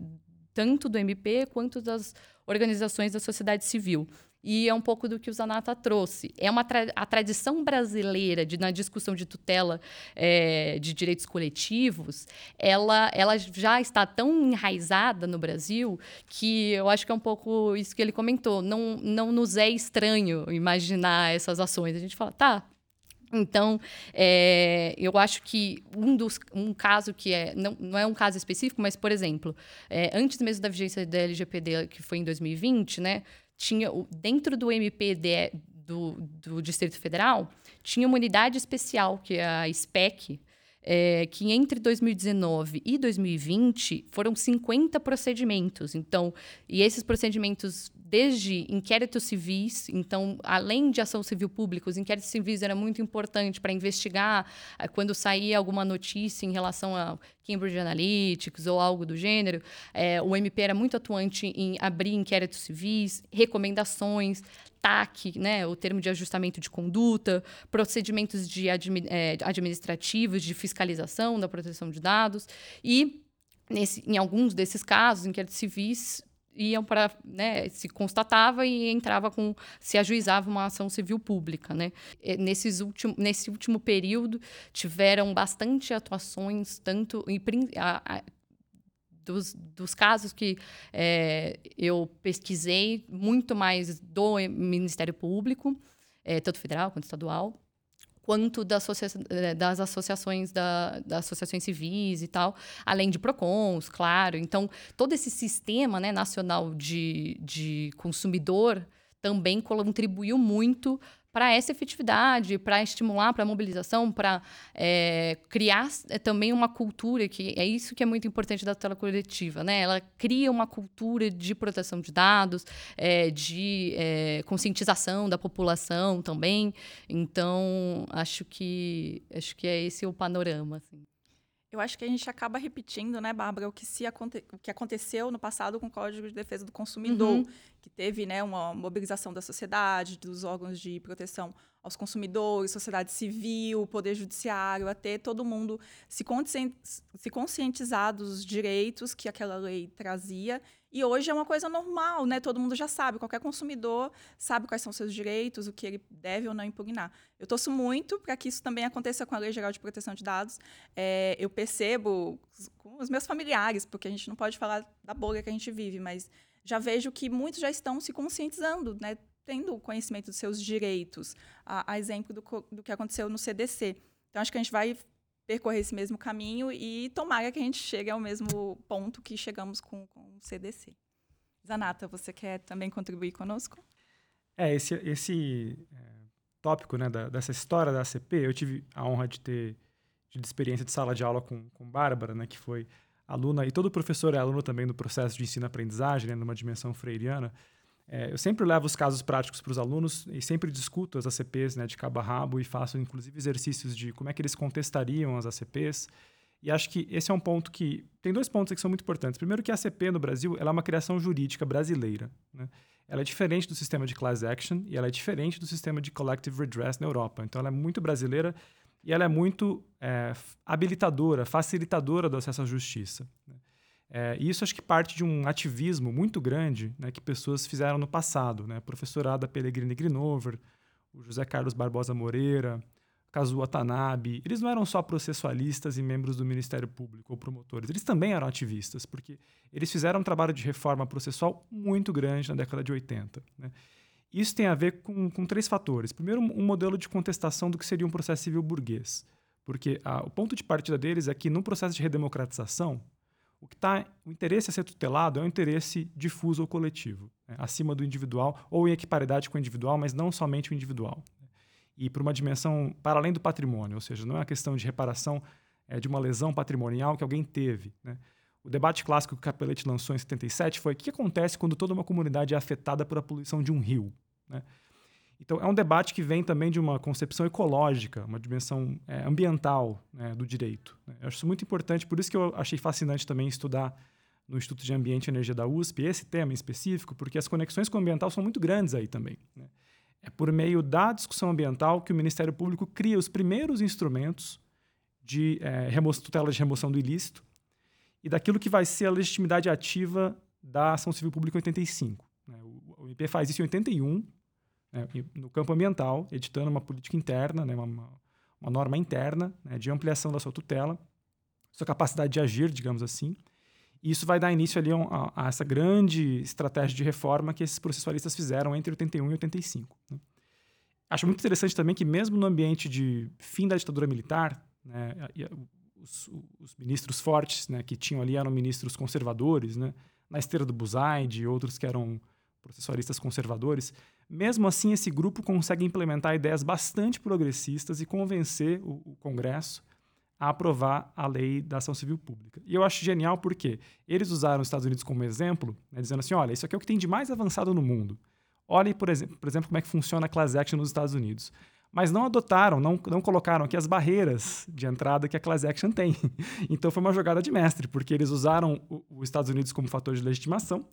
tanto do MP quanto das organizações da sociedade civil e é um pouco do que o Zanata trouxe. É uma tra a tradição brasileira de, na discussão de tutela é, de direitos coletivos, ela, ela já está tão enraizada no Brasil que eu acho que é um pouco isso que ele comentou. Não, não nos é estranho imaginar essas ações. A gente fala, tá, então, é, eu acho que um, dos, um caso que é. Não, não é um caso específico, mas, por exemplo, é, antes mesmo da vigência da LGPD, que foi em 2020, né? Tinha dentro do MPD do, do Distrito Federal, tinha uma unidade especial, que é a SPEC, é, que entre 2019 e 2020 foram 50 procedimentos. Então, e esses procedimentos desde inquéritos civis, então, além de ação civil pública, os inquéritos civis era muito importante para investigar eh, quando saía alguma notícia em relação a Cambridge Analytics ou algo do gênero. É, o MP era muito atuante em abrir inquéritos civis, recomendações, TAC, né, o termo de ajustamento de conduta, procedimentos de admi é, administrativos de fiscalização da proteção de dados e Nesse, em alguns desses casos, inquéritos civis iam para, né, se constatava e entrava com, se ajuizava uma ação civil pública, né. Nesses último, nesse último período tiveram bastante atuações, tanto em, a, a, dos, dos casos que é, eu pesquisei, muito mais do Ministério Público, é, tanto federal quanto estadual, quanto das, associa eh, das associações da, das associações civis e tal, além de PROCONs, claro. Então, todo esse sistema né, nacional de, de consumidor também contribuiu muito para essa efetividade, para estimular, para mobilização, para é, criar é, também uma cultura, que é isso que é muito importante da tela coletiva, né? Ela cria uma cultura de proteção de dados, é, de é, conscientização da população também. Então, acho que acho que é esse o panorama. Assim. Eu acho que a gente acaba repetindo, né, Bárbara, o que, se aconte o que aconteceu no passado com o Código de Defesa do Consumidor, uhum. que teve né, uma mobilização da sociedade, dos órgãos de proteção aos consumidores, sociedade civil, poder judiciário, até todo mundo se, se conscientizar dos direitos que aquela lei trazia e hoje é uma coisa normal, né? Todo mundo já sabe, qualquer consumidor sabe quais são seus direitos, o que ele deve ou não impugnar. Eu torço muito para que isso também aconteça com a Lei Geral de Proteção de Dados. É, eu percebo com os meus familiares, porque a gente não pode falar da bolha que a gente vive, mas já vejo que muitos já estão se conscientizando, né? Tendo conhecimento dos seus direitos, a, a exemplo do, do que aconteceu no CDC. Então, acho que a gente vai percorrer esse mesmo caminho e tomara que a gente chegue ao mesmo ponto que chegamos com, com o CDC. Zanata, você quer também contribuir conosco? É, esse, esse é, tópico né, da, dessa história da ACP, eu tive a honra de ter de experiência de sala de aula com, com Bárbara, né, que foi aluna, e todo professor é aluno também do processo de ensino-aprendizagem, né, numa dimensão freiriana. É, eu sempre levo os casos práticos para os alunos e sempre discuto as ACPs né, de cabo a rabo e faço, inclusive, exercícios de como é que eles contestariam as ACPs. E acho que esse é um ponto que... Tem dois pontos que são muito importantes. Primeiro que a ACP no Brasil ela é uma criação jurídica brasileira. Né? Ela é diferente do sistema de class action e ela é diferente do sistema de collective redress na Europa. Então, ela é muito brasileira e ela é muito é, habilitadora, facilitadora do acesso à justiça. Né? É, e isso acho que parte de um ativismo muito grande né, que pessoas fizeram no passado. Né? A professora Ada Pellegrini Grinover, o José Carlos Barbosa Moreira, Kazuo Watanabe, eles não eram só processualistas e membros do Ministério Público ou promotores, eles também eram ativistas, porque eles fizeram um trabalho de reforma processual muito grande na década de 80. Né? Isso tem a ver com, com, três fatores. Primeiro, um modelo de contestação do que seria um processo civil burguês, porque a, o ponto de partida deles é que no processo de redemocratização, o que está o interesse a ser tutelado é o interesse difuso ou coletivo, né? acima do individual ou em equiparidade com o individual, mas não somente o individual. E para uma dimensão para além do patrimônio, ou seja, não é uma questão de reparação é, de uma lesão patrimonial que alguém teve. Né? O debate clássico que o Capelete lançou em 77 foi o que acontece quando toda uma comunidade é afetada pela poluição de um rio. Né? Então, é um debate que vem também de uma concepção ecológica, uma dimensão é, ambiental né, do direito. Né? Eu acho isso muito importante, por isso que eu achei fascinante também estudar no Instituto de Ambiente e Energia da USP esse tema em específico, porque as conexões com o ambiental são muito grandes aí também. Né? É por meio da discussão ambiental que o Ministério Público cria os primeiros instrumentos de é, tutela de remoção do ilícito e daquilo que vai ser a legitimidade ativa da ação civil pública 85. Né? O, MP faz isso em 81, né, no campo ambiental, editando uma política interna, né, uma, uma norma interna né, de ampliação da sua tutela, sua capacidade de agir, digamos assim. E isso vai dar início ali a, a, essa grande estratégia de reforma que esses processualistas fizeram entre 81 e 85. Né. Acho muito interessante também que mesmo no ambiente de fim da ditadura militar, né, os, os, ministros fortes né, que tinham ali eram ministros conservadores, né, na esteira do Buzaide e outros que eram processualistas conservadores. Mesmo assim, esse grupo consegue implementar ideias bastante progressistas e convencer o, o Congresso a aprovar a lei da ação civil pública. E eu acho genial porque eles usaram os Estados Unidos como exemplo, né, dizendo assim: olha, isso aqui é o que tem de mais avançado no mundo. Olhem, por exemplo, por exemplo, como é que funciona a class action nos Estados Unidos. Mas não adotaram, não, não colocaram aqui as barreiras de entrada que a class action tem. Então foi uma jogada de mestre, porque eles usaram os Estados Unidos como fator de legitimação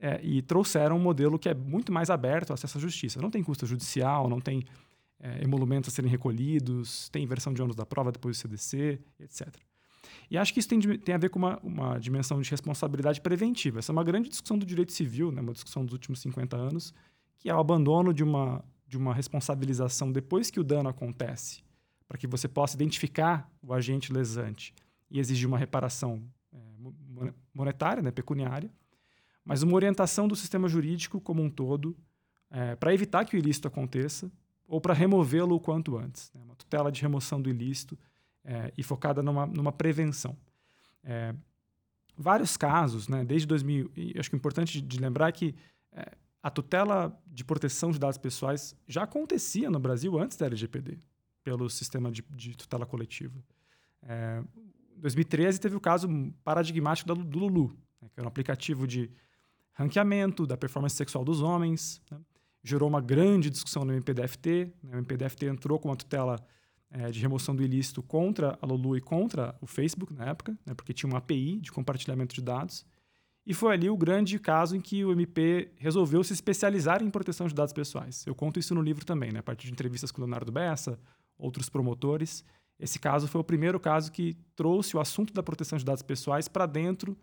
é, e trouxeram um modelo que é muito mais aberto ao acesso à justiça. Não tem custo judicial, não tem é, emolumentos a serem recolhidos, tem inversão de ônus da prova depois do CDC, etc. E acho que isso tem, tem a ver com uma, uma dimensão de responsabilidade preventiva. Essa é uma grande discussão do direito civil, né, uma discussão dos últimos 50 anos, que é o abandono de uma, de uma responsabilização depois que o dano acontece, para que você possa identificar o agente lesante e exigir uma reparação é, monetária, né, pecuniária, mas uma orientação do sistema jurídico como um todo é, para evitar que o ilícito aconteça ou para removê-lo o quanto antes. Né, uma tutela de remoção do ilícito é, e focada numa, numa prevenção. É, vários casos, né, desde 2000, e acho que é importante de, lembrar que é, a tutela de proteção de dados pessoais já acontecia no Brasil antes da LGPD, pelo sistema de, de tutela coletiva. É, em 2013 teve o caso paradigmático do, do Lulu, né, que era um aplicativo de ranqueamento da performance sexual dos homens. Né, gerou uma grande discussão no MPDFT. Né, o MPDFT entrou com uma tutela é, de remoção do ilícito contra a Lulu e contra o Facebook na época, né, porque tinha uma API de compartilhamento de dados. E foi ali o grande caso em que o MP resolveu se especializar em proteção de dados pessoais. Eu conto isso no livro também, né? a partir de entrevistas com o Leonardo Bessa, outros promotores. Esse caso foi o primeiro caso que trouxe o assunto da proteção de dados pessoais para dentro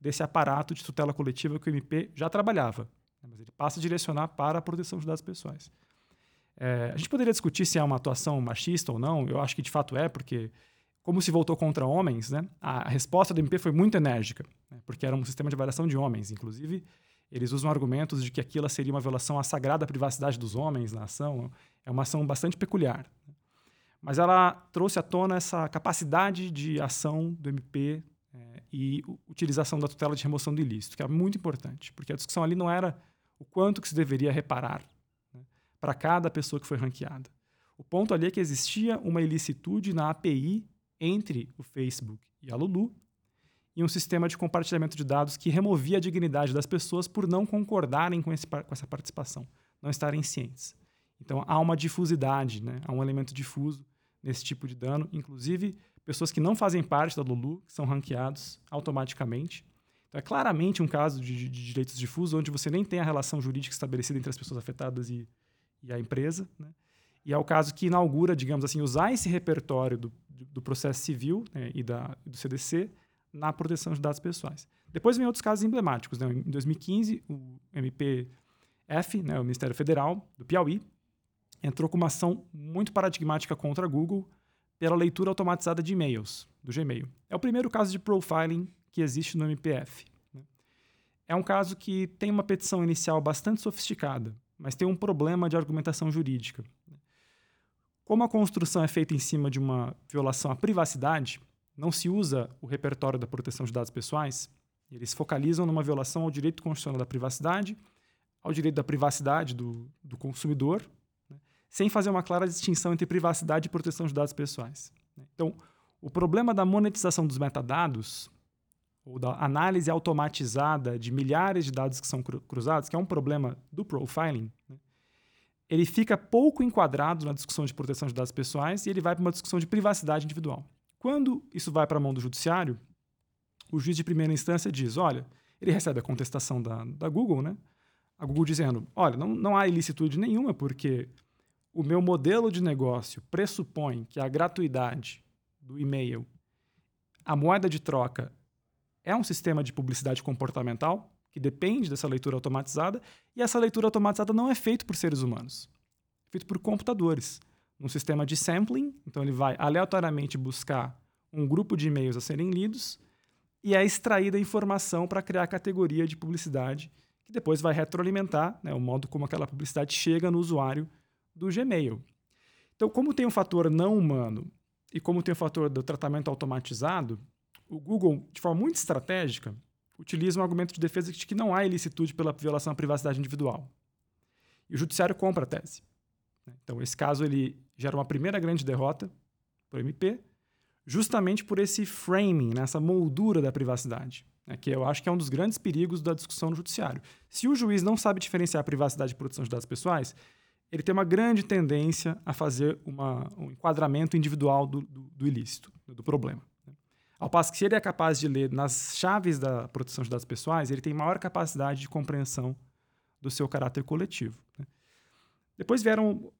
desse aparato de tutela coletiva que o MP já trabalhava. Né? Mas ele passa a direcionar para a proteção de dados pessoais. É, a gente poderia discutir se é uma atuação machista ou não. Eu acho que de fato é, porque como se voltou contra homens, né, a resposta do MP foi muito enérgica, né, porque era um sistema de avaliação de homens. Inclusive, eles usam argumentos de que aquilo seria uma violação à sagrada privacidade dos homens na ação. É uma ação bastante peculiar. Né. Mas ela trouxe à tona essa capacidade de ação do MP e utilização da tutela de remoção do ilícito, que é muito importante, porque a discussão ali não era o quanto que se deveria reparar né, para cada pessoa que foi ranqueada. O ponto ali é que existia uma ilicitude na API entre o Facebook e a Lulu e um sistema de compartilhamento de dados que removia a dignidade das pessoas por não concordarem com, esse, com essa participação, não estarem cientes. Então há uma difusidade, né? há um elemento difuso nesse tipo de dano, inclusive pessoas que não fazem parte da Lulu, são ranqueados automaticamente. Então é claramente um caso de, de direitos difusos, onde você nem tem a relação jurídica estabelecida entre as pessoas afetadas e, e a empresa. Né? E é o caso que inaugura, digamos assim, usar esse repertório do, do processo civil né, e da, do CDC na proteção de dados pessoais. Depois vem outros casos emblemáticos. Né? Em 2015, o MPF, né, o Ministério Federal do Piauí, entrou com uma ação muito paradigmática contra a Google pela leitura automatizada de e-mails do Gmail. É o primeiro caso de profiling que existe no MPF. Né? É um caso que tem uma petição inicial bastante sofisticada, mas tem um problema de argumentação jurídica. Como a construção é feita em cima de uma violação à privacidade, não se usa o repertório da proteção de dados pessoais, eles focalizam numa violação ao direito constitucional da privacidade, ao direito da privacidade do, do consumidor, né, sem fazer uma clara distinção entre privacidade e proteção de dados pessoais. Né. Então, o problema da monetização dos metadados, ou da análise automatizada de milhares de dados que são cruzados, que é um problema do profiling, né, ele fica pouco enquadrado na discussão de proteção de dados pessoais e ele vai para uma discussão de privacidade individual. Quando isso vai para a mão do judiciário, o juiz de primeira instância diz: olha, ele recebe a contestação da, da Google, né? A Google dizendo: olha, não, não há ilicitude nenhuma, porque o meu modelo de negócio pressupõe que a gratuidade do e-mail, a moeda de troca, é um sistema de publicidade comportamental que depende dessa leitura automatizada, e essa leitura automatizada não é feita por seres humanos, é feita por computadores, num sistema de sampling. Então, ele vai aleatoriamente buscar um grupo de e-mails a serem lidos e é extraída a informação para criar a categoria de publicidade, que depois vai retroalimentar né, o modo como aquela publicidade chega no usuário do Gmail. Então, como tem um fator não humano e como tem o fator do tratamento automatizado, o Google, de forma muito estratégica, utiliza um argumento de defesa de que não há ilicitude pela violação à privacidade individual. E o judiciário compra a tese. Então, esse caso ele gera uma primeira grande derrota para o MP, justamente por esse framing, né, essa moldura da privacidade, né, que eu acho que é um dos grandes perigos da discussão no judiciário. Se o juiz não sabe diferenciar privacidade e proteção de dados pessoais, ele tem uma grande tendência a fazer uma, um enquadramento individual do, do, do ilícito, do problema. Né. Ao passo que, se ele é capaz de ler nas chaves da proteção de dados pessoais, ele tem maior capacidade de compreensão do seu caráter coletivo. Né. Depois vieram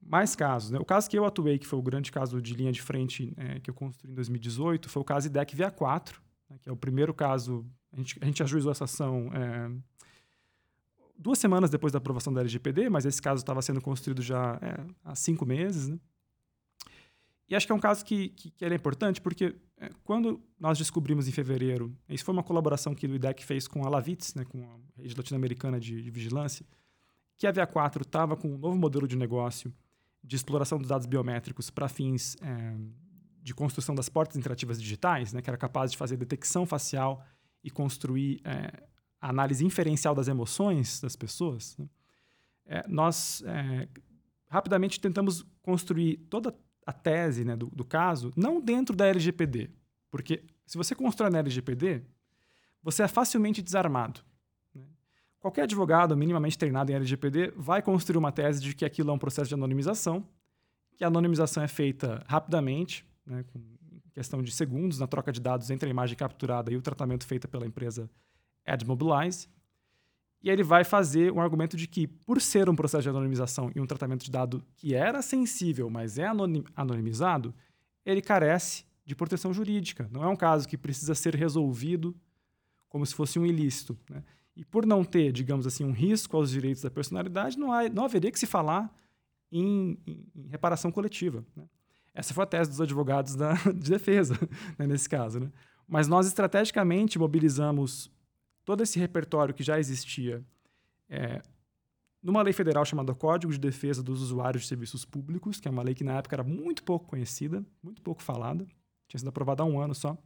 mais casos. Né? O caso que eu atuei, que foi o grande caso de linha de frente é, que eu construí em 2018, foi o caso IDEC VA4, né, que é o primeiro caso. A gente, a gente ajuizou essa ação é, duas semanas depois da aprovação da LGPD, mas esse caso estava sendo construído já é, há cinco meses. Né? E acho que é um caso que, que, que é importante, porque é, quando nós descobrimos em fevereiro, isso foi uma colaboração que o IDEC fez com a Lavitz, né, com a rede latino-americana de, de vigilância, que a VA4 estava com um novo modelo de negócio de exploração dos dados biométricos para fins é, de construção das portas interativas digitais, né, que era capaz de fazer detecção facial e construir é, análise inferencial das emoções das pessoas, né, é, nós rapidamente tentamos construir toda a tese né, do, do, caso, não dentro da LGPD, porque se você constrói na LGPD, você é facilmente desarmado. Qualquer advogado minimamente treinado em LGPD vai construir uma tese de que aquilo é um processo de anonimização, que a anonimização é feita rapidamente, né, com questão de segundos, na troca de dados entre a imagem capturada e o tratamento feito pela empresa AdMobilize. E ele vai fazer um argumento de que, por ser um processo de anonimização e um tratamento de dado que era sensível, mas é anonimizado, ele carece de proteção jurídica. Não é um caso que precisa ser resolvido como se fosse um ilícito. Né? E por não ter, digamos assim, um risco aos direitos da personalidade, não, há, não haveria que se falar em, em, em reparação coletiva. Né? Essa foi a tese dos advogados da, de defesa, né, nesse caso. Né? Mas nós estrategicamente mobilizamos todo esse repertório que já existia é, numa lei federal chamada Código de Defesa dos Usuários de Serviços Públicos, que é uma lei que na época era muito pouco conhecida, muito pouco falada, tinha sido aprovada há um ano só.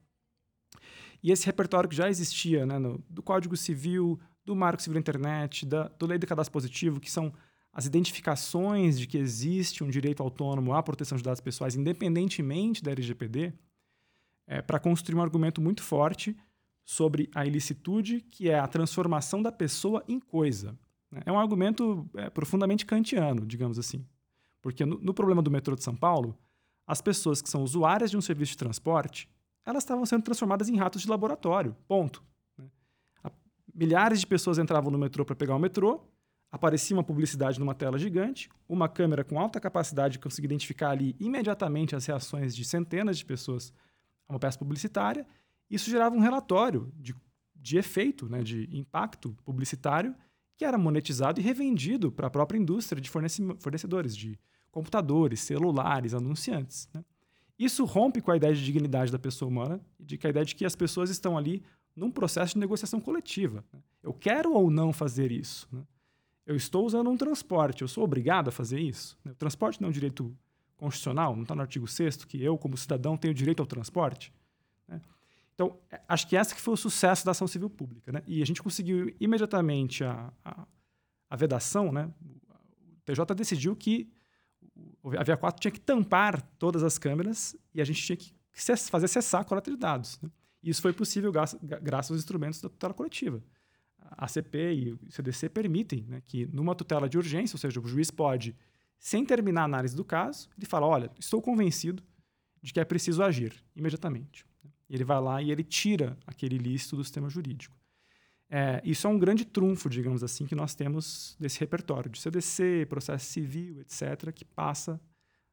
E esse repertório que já existia né, no, do Código Civil, do Marco Civil da Internet, da, do Lei de Cadastro Positivo, que são as identificações de que existe um direito autônomo à proteção de dados pessoais, independentemente da LGPD, é, para construir um argumento muito forte sobre a ilicitude, que é a transformação da pessoa em coisa. É um argumento é, profundamente kantiano, digamos assim. Porque no, no problema do metrô de São Paulo, as pessoas que são usuárias de um serviço de transporte elas estavam sendo transformadas em ratos de laboratório. Ponto. Milhares de pessoas entravam no metrô para pegar o metrô, aparecia uma publicidade numa tela gigante, uma câmera com alta capacidade de conseguir identificar ali imediatamente as reações de centenas de pessoas a uma peça publicitária. Isso gerava um relatório de, de efeito, né, de impacto publicitário, que era monetizado e revendido para a própria indústria de fornecedores de computadores, celulares, anunciantes. Né? Isso rompe com a ideia de dignidade da pessoa humana, de que a ideia de que as pessoas estão ali num processo de negociação coletiva. Né? Eu quero ou não fazer isso? Né? Eu estou usando um transporte, eu sou obrigado a fazer isso? Né? O transporte não é um direito constitucional, não está no artigo 6 que eu, como cidadão, tenho direito ao transporte? Né? Então, é, acho que essa que foi o sucesso da ação civil pública. Né? E a gente conseguiu imediatamente a, a, a vedação, né? o TJ decidiu que a Via 4 tinha que tampar todas as câmeras e a gente tinha que fazer cessar a coleta de dados. Né? E isso foi possível graças, graças aos instrumentos da tutela coletiva. A CP e o CDC permitem né, que, numa tutela de urgência, ou seja, o juiz pode, sem terminar a análise do caso, ele fala: olha, estou convencido de que é preciso agir imediatamente. Ele vai lá e ele tira aquele ilícito do sistema jurídico. É, isso é um grande trunfo, digamos assim, que nós temos desse repertório de CDC, processo civil, etc., que passa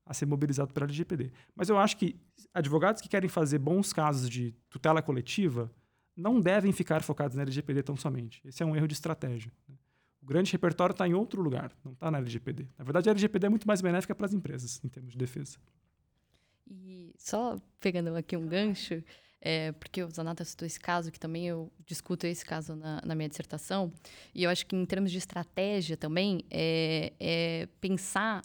a ser mobilizado pela LGPD. Mas eu acho que advogados que querem fazer bons casos de tutela coletiva não devem ficar focados na LGPD tão somente. Esse é um erro de estratégia. Né? O grande repertório está em outro lugar, não está na LGPD. Na verdade, a LGPD é muito mais benéfica para as empresas, em termos de defesa. E só pegando aqui um gancho, é, porque o Zanata citou esse caso, que também eu discuto esse caso na, na minha dissertação, e eu acho que em termos de estratégia também, é, é pensar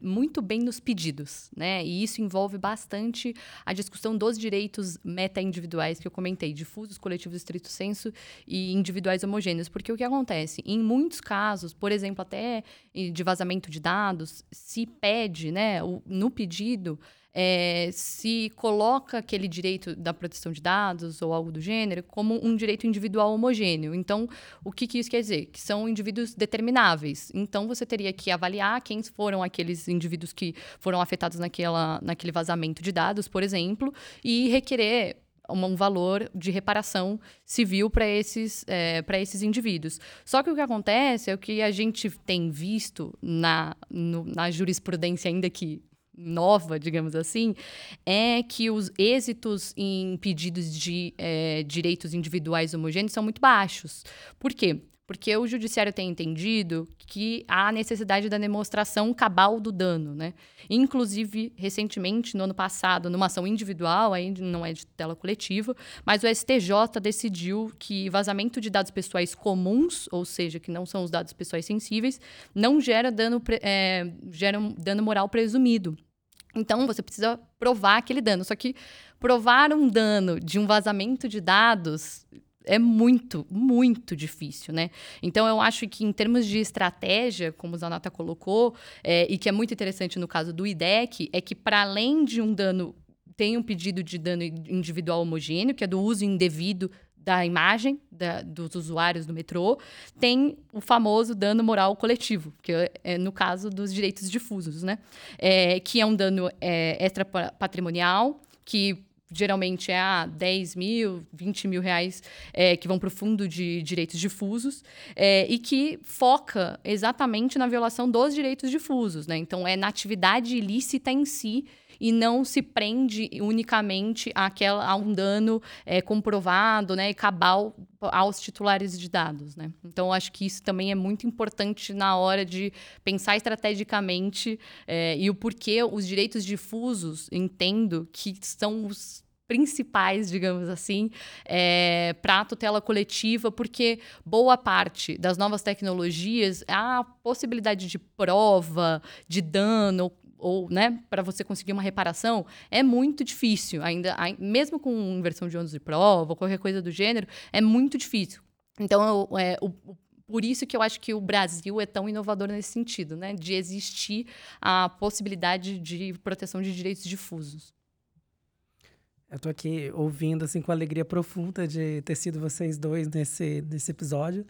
muito bem nos pedidos, né? E isso envolve bastante a discussão dos direitos meta-individuais que eu comentei, difusos, coletivos estrito senso e individuais homogêneos. Porque o que acontece? Em muitos casos, por exemplo, até de vazamento de dados, se pede, né, no pedido, é, se coloca aquele direito da proteção de dados ou algo do gênero como um direito individual homogêneo. Então, o que, que isso quer dizer? Que são indivíduos determináveis. Então, você teria que avaliar quem foram aqueles indivíduos que foram afetados naquela, naquele vazamento de dados, por exemplo, e requerer um valor de reparação civil para esses, é, esses indivíduos. Só que o que acontece é o que a gente tem visto na, no, na jurisprudência, ainda que nova, digamos assim, é que os êxitos em pedidos de é, direitos individuais homogêneos são muito baixos. Por quê? Porque o judiciário tem entendido que há necessidade da demonstração cabal do dano, né? Inclusive, recentemente, no ano passado, numa ação individual, aí não é de tela coletiva, mas o STJ decidiu que vazamento de dados pessoais comuns, ou seja, que não são os dados pessoais sensíveis, não gera dano, é, gera um dano moral presumido. Então, você precisa provar aquele dano. Só que provar um dano de um vazamento de dados é muito, muito difícil, né? Então, eu acho que em termos de estratégia, como o Zanata colocou, é, e que é muito interessante no caso do IDEC, é que para além de um dano, tem um pedido de dano individual homogêneo, que é do uso indevido da imagem da, dos usuários do metrô, tem o famoso dano moral coletivo, que é, é no caso dos direitos difusos, né? É, que é um dano é, extra patrimonial, que geralmente é a 10 mil, 20 mil reais é, que vão para o fundo de direitos difusos é, e que foca exatamente na violação dos direitos difusos. Né? Então, é na atividade ilícita em si e não se prende unicamente àquela, a um dano é, comprovado né, e cabal aos titulares de dados. Né? Então, acho que isso também é muito importante na hora de pensar estrategicamente é, e o porquê os direitos difusos, entendo que são os principais, digamos assim, é, para a tutela coletiva, porque boa parte das novas tecnologias, a possibilidade de prova, de dano, ou né, para você conseguir uma reparação, é muito difícil. Ainda, mesmo com inversão de ônus de prova qualquer coisa do gênero, é muito difícil. Então, é, o, por isso que eu acho que o Brasil é tão inovador nesse sentido, né? De existir a possibilidade de proteção de direitos difusos. Eu tô aqui ouvindo assim com alegria profunda de ter sido vocês dois nesse, nesse episódio,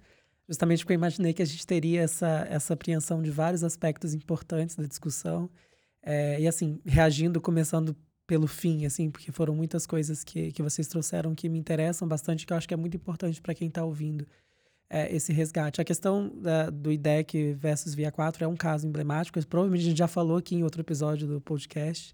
justamente porque eu imaginei que a gente teria essa, essa apreensão de vários aspectos importantes da discussão é, e assim, reagindo, começando pelo fim, assim, porque foram muitas coisas que, que vocês trouxeram que me interessam bastante, que eu acho que é muito importante para quem está ouvindo é, esse resgate. A questão da, do IDEC versus Via 4 é um caso emblemático, provavelmente a gente já falou aqui em outro episódio do podcast.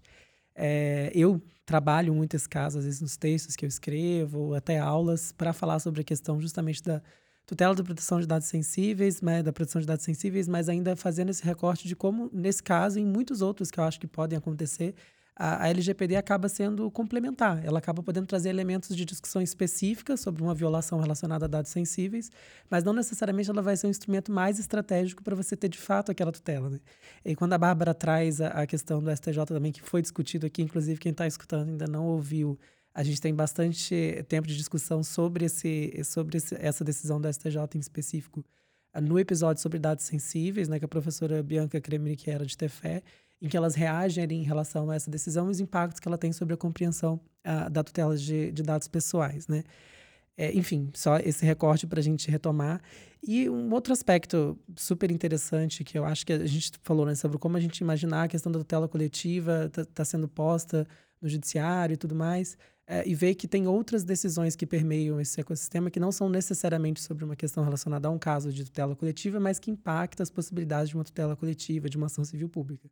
É, eu trabalho muito esse caso, às vezes nos textos que eu escrevo, até aulas, para falar sobre a questão justamente da, tutela da proteção de dados sensíveis, né, da proteção de dados sensíveis, mas ainda fazendo esse recorte de como, nesse caso e em muitos outros que eu acho que podem acontecer, a, a LGPD acaba sendo complementar. Ela acaba podendo trazer elementos de discussão específica sobre uma violação relacionada a dados sensíveis, mas não necessariamente ela vai ser um instrumento mais estratégico para você ter de fato aquela tutela. Né? E quando a Bárbara traz a, a questão do STJ também, que foi discutido aqui, inclusive quem está escutando ainda não ouviu a gente tem bastante tempo de discussão sobre, esse, sobre esse, essa decisão do STJ em específico ah, no episódio sobre dados sensíveis, né, que a professora Bianca Kremer, que era de Tefé, em que elas reagem em relação a essa decisão e os impactos que ela tem sobre a compreensão uh, da tutela de, de, dados pessoais, né? É, enfim, só esse recorte para a gente retomar. E um outro aspecto super interessante que eu acho que a gente falou né, sobre como a gente imaginar a questão da tutela coletiva está tá sendo posta no judiciário e tudo mais, é, e ver que tem outras decisões que permeiam esse ecossistema que não são necessariamente sobre uma questão relacionada a um caso de tutela coletiva, mas que impacta as possibilidades de uma tutela coletiva, de uma ação civil pública.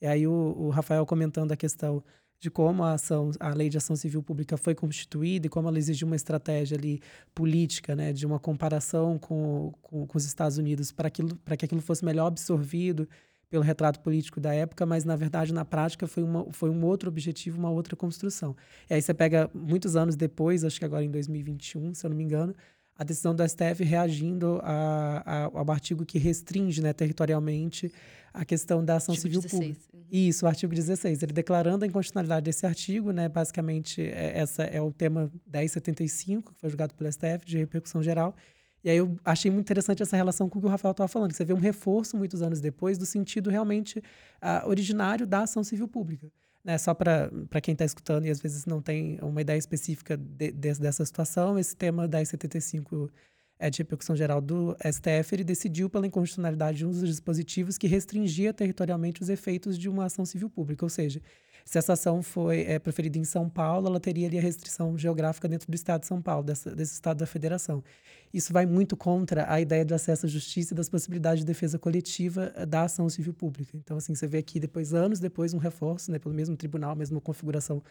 E aí o, o Rafael comentando a questão de como a ação, a lei de ação civil pública foi constituída e como ela exigiu uma estratégia ali política, né, de uma comparação com, com, com os Estados Unidos para para que aquilo fosse melhor absorvido pelo retrato político da época, mas na verdade na prática foi, uma, foi um outro objetivo, uma outra construção. E aí você pega muitos anos depois, acho que agora em 2021, se eu não me engano, a decisão do STF reagindo a, a, ao artigo que restringe né, territorialmente a questão da ação artigo civil 16. pública. Uhum. Isso, o artigo 16. Ele declarando a inconstitucionalidade desse artigo, né, basicamente, é, essa é o tema 1075, que foi julgado pelo STF, de repercussão geral. E aí eu achei muito interessante essa relação com o que o Rafael estava falando, que você vê um reforço muitos anos depois do sentido realmente uh, originário da ação civil pública né, só para quem está escutando e às vezes não tem uma ideia específica de, de, dessa situação, esse tema da 75 é, de repercussão geral do STF, ele decidiu pela inconstitucionalidade de um dos dispositivos que restringia territorialmente os efeitos de uma ação civil pública, ou seja, se essa ação foi é, preferida em São Paulo, ela teria ali a restrição geográfica dentro do Estado de São Paulo, dessa, desse Estado da Federação. Isso vai muito contra a ideia do acesso à justiça e das possibilidades de defesa coletiva eh, da ação civil pública. Então, assim, você vê aqui depois, anos depois, um reforço, né, pelo mesmo tribunal, mesma configuração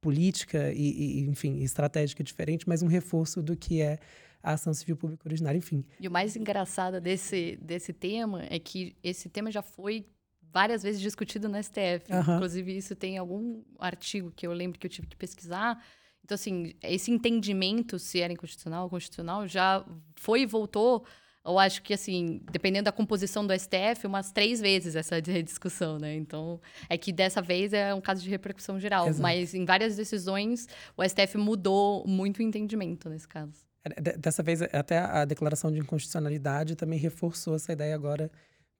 política e, e, enfim, estratégica diferente, mas um reforço do que é a ação civil pública originária, enfim. E o mais engraçado desse, desse tema é que esse tema já foi várias vezes discutido no STF. Uhum. Inclusive, isso tem algum artigo que eu lembro que eu tive que pesquisar. Então, assim, esse entendimento se era inconstitucional ou constitucional já foi e voltou. Eu acho que, assim, dependendo da composição do STF, umas três vezes essa discussão, né? Então, é que dessa vez é um caso de repercussão geral. Exato. Mas em várias decisões, o STF mudou muito o entendimento nesse caso. É, dessa vez, até a declaração de inconstitucionalidade também reforçou essa ideia agora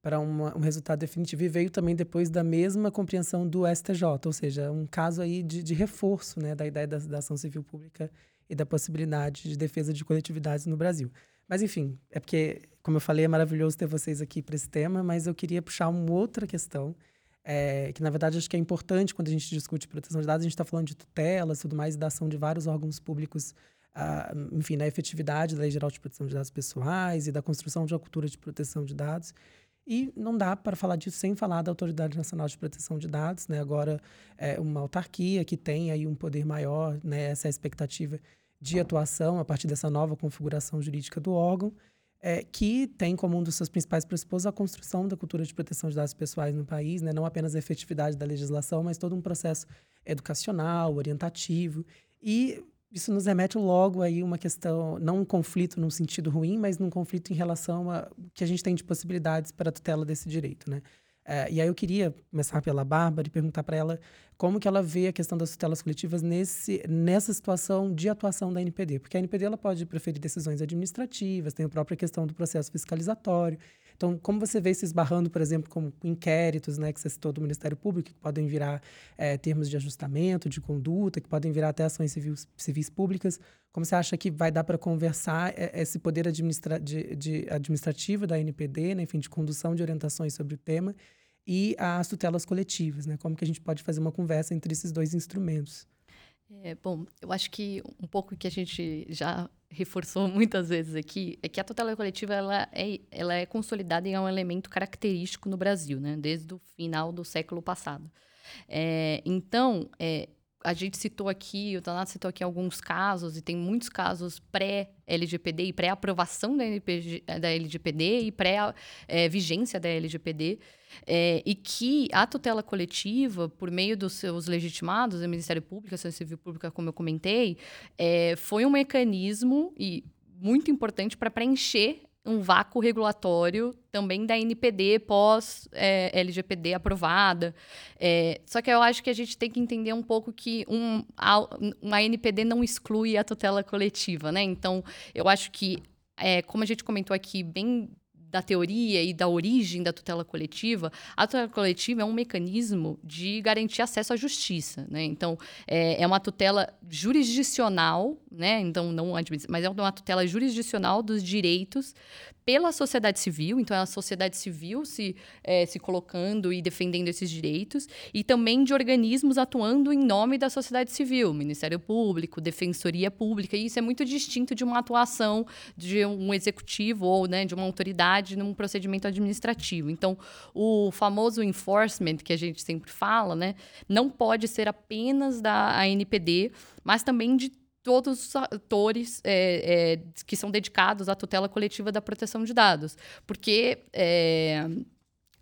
para um resultado definitivo e veio também depois da mesma compreensão do STJ, ou seja, um caso aí de, de reforço né, da ideia da, da, ação civil pública e da possibilidade de defesa de coletividades no Brasil. Mas, enfim, é porque, como eu falei, é maravilhoso ter vocês aqui para esse tema, mas eu queria puxar uma outra questão, é, que na verdade acho que é importante quando a gente discute proteção de dados, a gente está falando de tutelas e tudo mais, e da ação de vários órgãos públicos a, enfim, na efetividade da Lei Geral de Proteção de Dados Pessoais e da construção de uma cultura de proteção de dados. E não dá para falar disso sem falar da Autoridade Nacional de Proteção de Dados, né? Agora é uma autarquia que tem aí um poder maior, né? Essa é a expectativa de atuação a partir dessa nova configuração jurídica do órgão, é, que tem como um dos seus principais pressupostos a construção da cultura de proteção de dados pessoais no país, né? Não apenas a efetividade da legislação, mas todo um processo educacional, orientativo e isso nos remete logo aí uma questão, não um conflito num sentido ruim, mas num conflito em relação a que a gente tem de possibilidades para a tutela desse direito, né? É, e aí eu queria começar pela Bárbara e perguntar para ela como que ela vê a questão das tutelas coletivas nesse, nessa situação de atuação da NPD. Porque a NPD ela pode preferir decisões administrativas, tem a própria questão do processo fiscalizatório. Então, como você vê se esbarrando, por exemplo, com inquéritos né, que você citou do Ministério Público, que podem virar é, termos de ajustamento, de conduta, que podem virar até ações civis, civis públicas, como você acha que vai dar para conversar é, esse poder administra de, de administrativo da NPD, né, enfim, de condução de orientações sobre o tema, e as tutelas coletivas, né? Como que a gente pode fazer uma conversa entre esses dois instrumentos? É, bom, eu acho que um pouco que a gente já reforçou muitas vezes aqui é que a tutela coletiva ela é, ela é consolidada e é um elemento característico no Brasil, né? Desde o final do século passado. É, então, é, a gente citou aqui, o Donato citou aqui alguns casos, e tem muitos casos pré-LGPD e pré-aprovação da, da LGPD e pré-vigência da LGPD, é, e que a tutela coletiva, por meio dos seus legitimados, o Ministério Público, a Associação Civil Pública, como eu comentei, é, foi um mecanismo e muito importante para preencher um vácuo regulatório também da NPD pós é, LGPD aprovada. É, só que eu acho que a gente tem que entender um pouco que um, a, uma NPD não exclui a tutela coletiva, né? Então, eu acho que, é, como a gente comentou aqui bem da teoria e da origem da tutela coletiva, a tutela coletiva é um mecanismo de garantir acesso à justiça, né? Então, é, é uma tutela jurisdicional, né? Então, não mas é uma tutela jurisdicional dos direitos pela sociedade civil, então é a sociedade civil se, é, se colocando e defendendo esses direitos, e também de organismos atuando em nome da sociedade civil, Ministério Público, Defensoria Pública, e isso é muito distinto de uma atuação de um executivo ou né, de uma autoridade num procedimento administrativo. Então, o famoso enforcement que a gente sempre fala, né, não pode ser apenas da ANPD, mas também de todos os atores é, é, que são dedicados à tutela coletiva da proteção de dados. Porque é,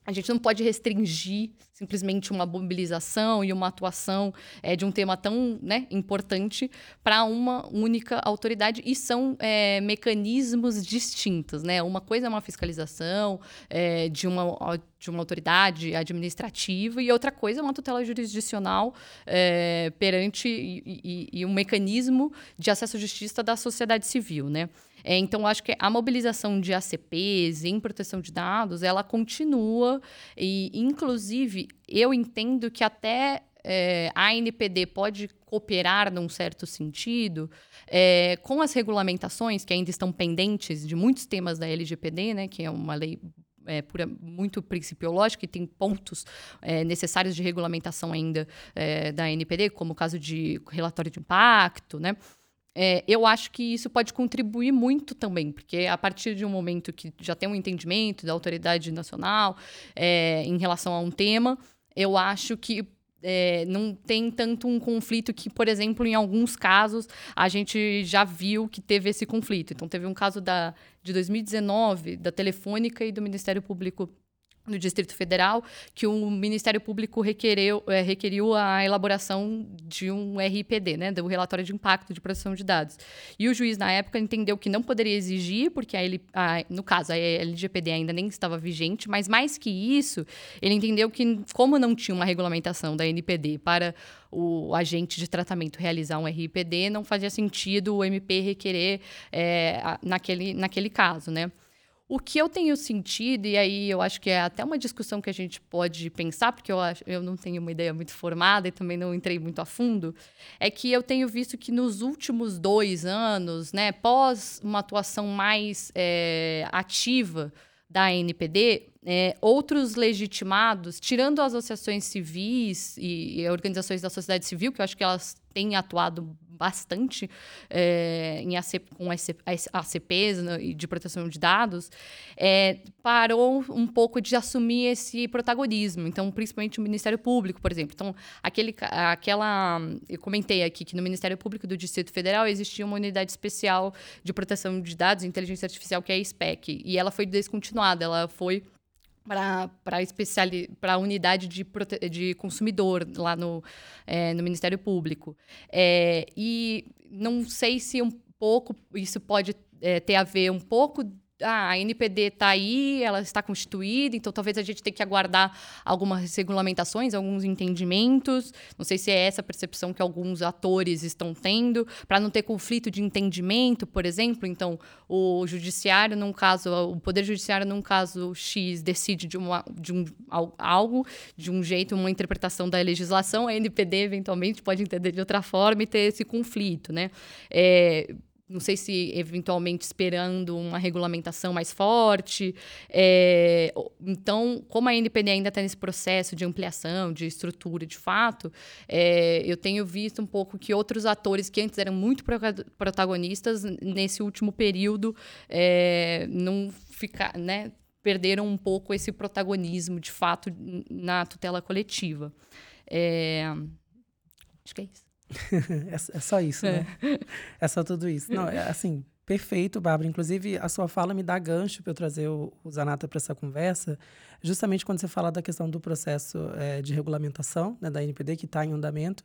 a gente não pode restringir simplesmente uma mobilização e uma atuação é, de um tema tão né, importante para uma única autoridade e são é, mecanismos distintos. Né? Uma coisa é uma fiscalização é, de, uma, de uma autoridade administrativa e outra coisa é uma tutela jurisdicional perante e, e, e um mecanismo de acesso à justiça da sociedade civil. Né? É, então, acho que a mobilização de ACPs em proteção de dados, ela continua e, inclusive, eu entendo que até é, a NPD pode cooperar num certo sentido é, com as regulamentações que ainda estão pendentes de muitos temas da LGPD, né, que é uma lei é, pura, muito principiológica e tem pontos necessários de regulamentação ainda da NPD, como o caso de relatório de impacto, né? É, eu acho que isso pode contribuir muito também, porque a partir de um momento que já tem um entendimento da autoridade nacional é, em relação a um tema, eu acho que é, não tem tanto um conflito que, por exemplo, em alguns casos a gente já viu que teve esse conflito. Então, teve um caso da, de 2019 da Telefônica e do Ministério Público no Distrito Federal, que o Ministério Público requereu, é, requeriu a elaboração de um RIPD, né, do relatório de impacto de proteção de dados. E o juiz, na época, entendeu que não poderia exigir, porque a, a, no caso a LGPD ainda nem estava vigente, mas mais que isso, ele entendeu que, como não tinha uma regulamentação da NPD para o agente de tratamento realizar um RIPD, não fazia sentido o MP requerer é, naquele, naquele caso, né? O que eu tenho sentido, e aí eu acho que é até uma discussão que a gente pode pensar, porque eu, acho, eu não tenho uma ideia muito formada e também não entrei muito a fundo, é que eu tenho visto que nos últimos dois anos, né, pós uma atuação mais é, ativa da NPD, é, outros legitimados, tirando as associações civis e, e organizações da sociedade civil, que eu acho que elas têm atuado bastante é, em AC, com ACPs né, de proteção de dados, é, parou um pouco de assumir esse protagonismo. Então, principalmente o Ministério Público, por exemplo. Então, aquele, aquela. Eu comentei aqui que no Ministério Público do Distrito Federal existia uma unidade especial de proteção de dados e inteligência artificial, que é a SPEC. E ela foi descontinuada, ela foi para a unidade de, de consumidor lá no, é, no Ministério Público. É, e não sei se um pouco isso pode é, ter a ver um pouco ah, a NPD está aí, ela está constituída, então talvez a gente tenha que aguardar algumas regulamentações, alguns entendimentos. Não sei se é essa percepção que alguns atores estão tendo, para não ter conflito de entendimento, por exemplo. Então, o judiciário, num caso, o Poder Judiciário, num caso X, decide de, uma, de um, algo, de um jeito, uma interpretação da legislação, a NPD, eventualmente, pode entender de outra forma e ter esse conflito, né? É, não sei se eventualmente esperando uma regulamentação mais forte. É, então, como a NPD ainda está nesse processo de ampliação, de estrutura de fato, é, eu tenho visto um pouco que outros atores que antes eram muito protagonistas, nesse último período, é, não ficar, né, perderam um pouco esse protagonismo de fato na tutela coletiva. É, acho que é isso. é, é, só isso, né? É. é só tudo isso. Não, é assim, perfeito, Bárbara. Inclusive, a sua fala me dá gancho para eu trazer o, o Zanata para essa conversa, justamente quando você fala da questão do processo é, de regulamentação né, da NPD, que está em andamento.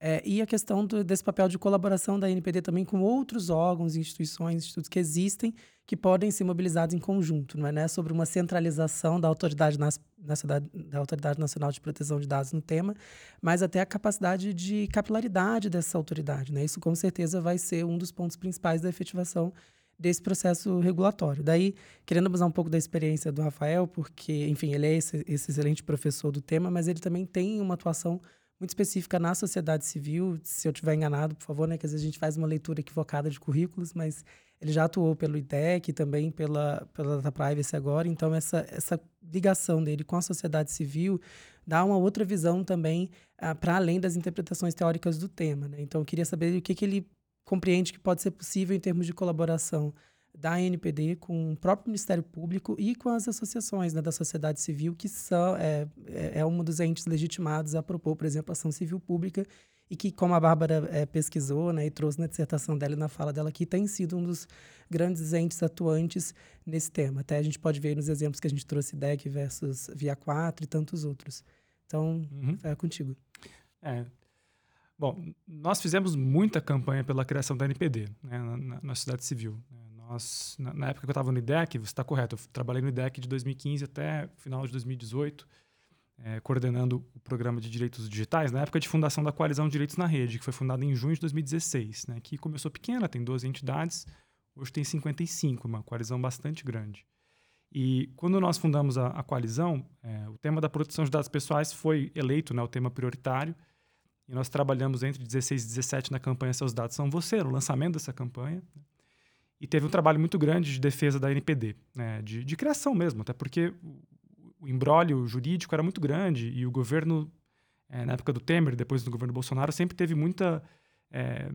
É, e a questão do, desse papel de colaboração da NPD também com outros órgãos, instituições, institutos que existem, que podem ser mobilizados em conjunto, não é né? sobre uma centralização da autoridade, nas, da autoridade Nacional de Proteção de Dados no tema, mas até a capacidade de capilaridade dessa autoridade. Né? Isso, com certeza, vai ser um dos pontos principais da efetivação desse processo regulatório. Daí, querendo usar um pouco da experiência do Rafael, porque, enfim, ele é esse, esse excelente professor do tema, mas ele também tem uma atuação muito específica na sociedade civil. Se eu estiver enganado, por favor, né? Que às vezes a gente faz uma leitura equivocada de currículos, mas ele já atuou pelo IDEC, também pela, pela Data Privacy agora, então essa, essa ligação dele com a sociedade civil dá uma outra visão também ah, para além das interpretações teóricas do tema. Né? Então, eu queria saber o que, que ele compreende que pode ser possível em termos de colaboração da NPD com o próprio Ministério Público e com as associações né, da sociedade civil, que são, é, é, é um dos entes legitimados a propor, por exemplo, ação civil pública e que, como a Bárbara é, pesquisou né, e trouxe na dissertação dela e na fala dela aqui, tem sido um dos grandes entes atuantes nesse tema. Até a gente pode ver nos exemplos que a gente trouxe, DEC versus Via 4 e tantos outros. Então, uhum. é contigo. É. Bom, nós fizemos muita campanha pela criação da NPD né, na, na, sociedade civil. Né. Nós, na, na época que eu estava no IDEC, você está correto, eu trabalhei no IDEC de 2015 até final de 2018 é, coordenando o programa de direitos digitais na época de fundação da Coalizão Direitos na Rede, que foi fundada em junho de 2016, né, que começou pequena, tem 12 entidades, hoje tem 55, uma coalizão bastante grande. E quando nós fundamos a, a coalizão, é, o tema da proteção de dados pessoais foi eleito né, o tema prioritário, e nós trabalhamos entre 16 e 17 na campanha Seus Dados São Você, no lançamento dessa campanha. E teve um trabalho muito grande de defesa da NPD, né, de, de criação mesmo, até porque o embrólio jurídico era muito grande e o governo, é, na época do Temer, depois do governo Bolsonaro, sempre teve muita é,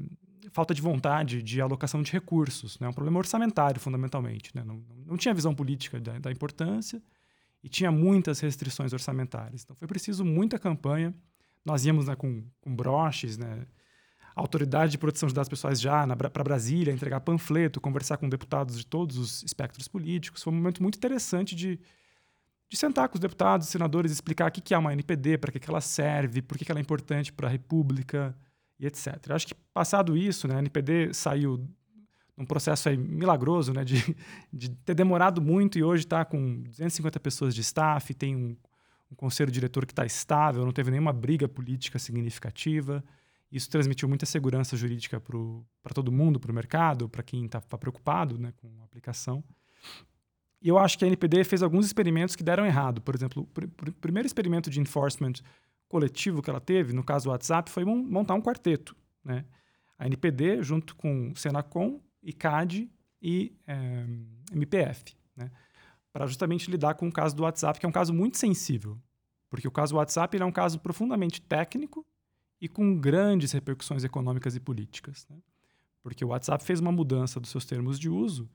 falta de vontade de alocação de recursos. Né? Um problema orçamentário, fundamentalmente. Né? Não, não tinha visão política da, da importância e tinha muitas restrições orçamentárias. Então foi preciso muita campanha. Nós íamos né, com, com broches, né? a autoridade de proteção de dados pessoais já para Brasília, entregar panfleto, conversar com deputados de todos os espectros políticos. Foi um momento muito interessante de, de sentar com os deputados, senadores, explicar o que é uma NPD, para que, ela serve, por que, ela é importante para a República e etc. Eu acho que passado isso, né, a NPD saiu num processo aí milagroso, né, de, de ter demorado muito e hoje está com 250 pessoas de staff, tem um, um conselho diretor que está estável, não teve nenhuma briga política significativa. Isso transmitiu muita segurança jurídica para todo mundo, para o mercado, para quem está preocupado né, com a aplicação. E eu acho que a NPD fez alguns experimentos que deram errado. Por exemplo, o primeiro experimento de enforcement coletivo que ela teve, no caso do WhatsApp, foi montar um quarteto. Né? A NPD, junto com Senacom, ICAD e é, eh, MPF, né? para justamente lidar com o caso do WhatsApp, que é um caso muito sensível. Porque o caso do WhatsApp é um caso profundamente técnico e com grandes repercussões econômicas e políticas. Né? Porque o WhatsApp fez uma mudança dos seus termos de uso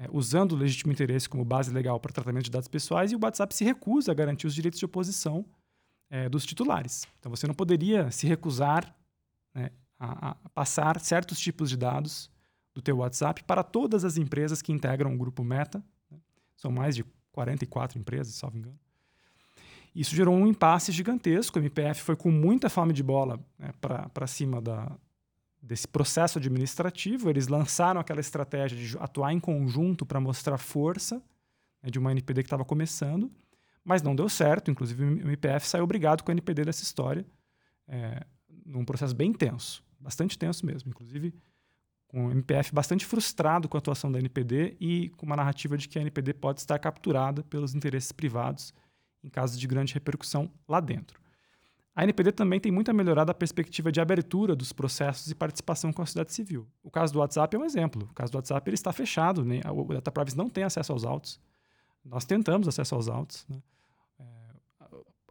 é, usando o legítimo interesse como base legal para tratamento de dados pessoais e o WhatsApp se recusa a garantir os direitos de oposição é, dos titulares. Então, você não poderia se recusar né, a, a, passar certos tipos de dados do teu WhatsApp para todas as empresas que integram o grupo Meta. Né? São mais de 44 empresas, salvo engano. Isso gerou um impasse gigantesco. O MPF foi com muita fome de bola né, para cima da, desse processo administrativo, eles lançaram aquela estratégia de atuar em conjunto para mostrar força né, de uma NPD que estava começando, mas não deu certo. Inclusive, o MPF saiu obrigado com a NPD dessa história, é, num processo bem tenso, bastante tenso mesmo. Inclusive, com o MPF bastante frustrado com a atuação da NPD e com uma narrativa de que a NPD pode estar capturada pelos interesses privados em caso de grande repercussão lá dentro. A NPD também tem muito a melhorar da perspectiva de abertura dos processos e participação com a sociedade civil. O caso do WhatsApp é um exemplo. O caso do WhatsApp ele está fechado, né? o Data Privacy não tem acesso aos autos. Nós tentamos acesso aos autos. Né? É,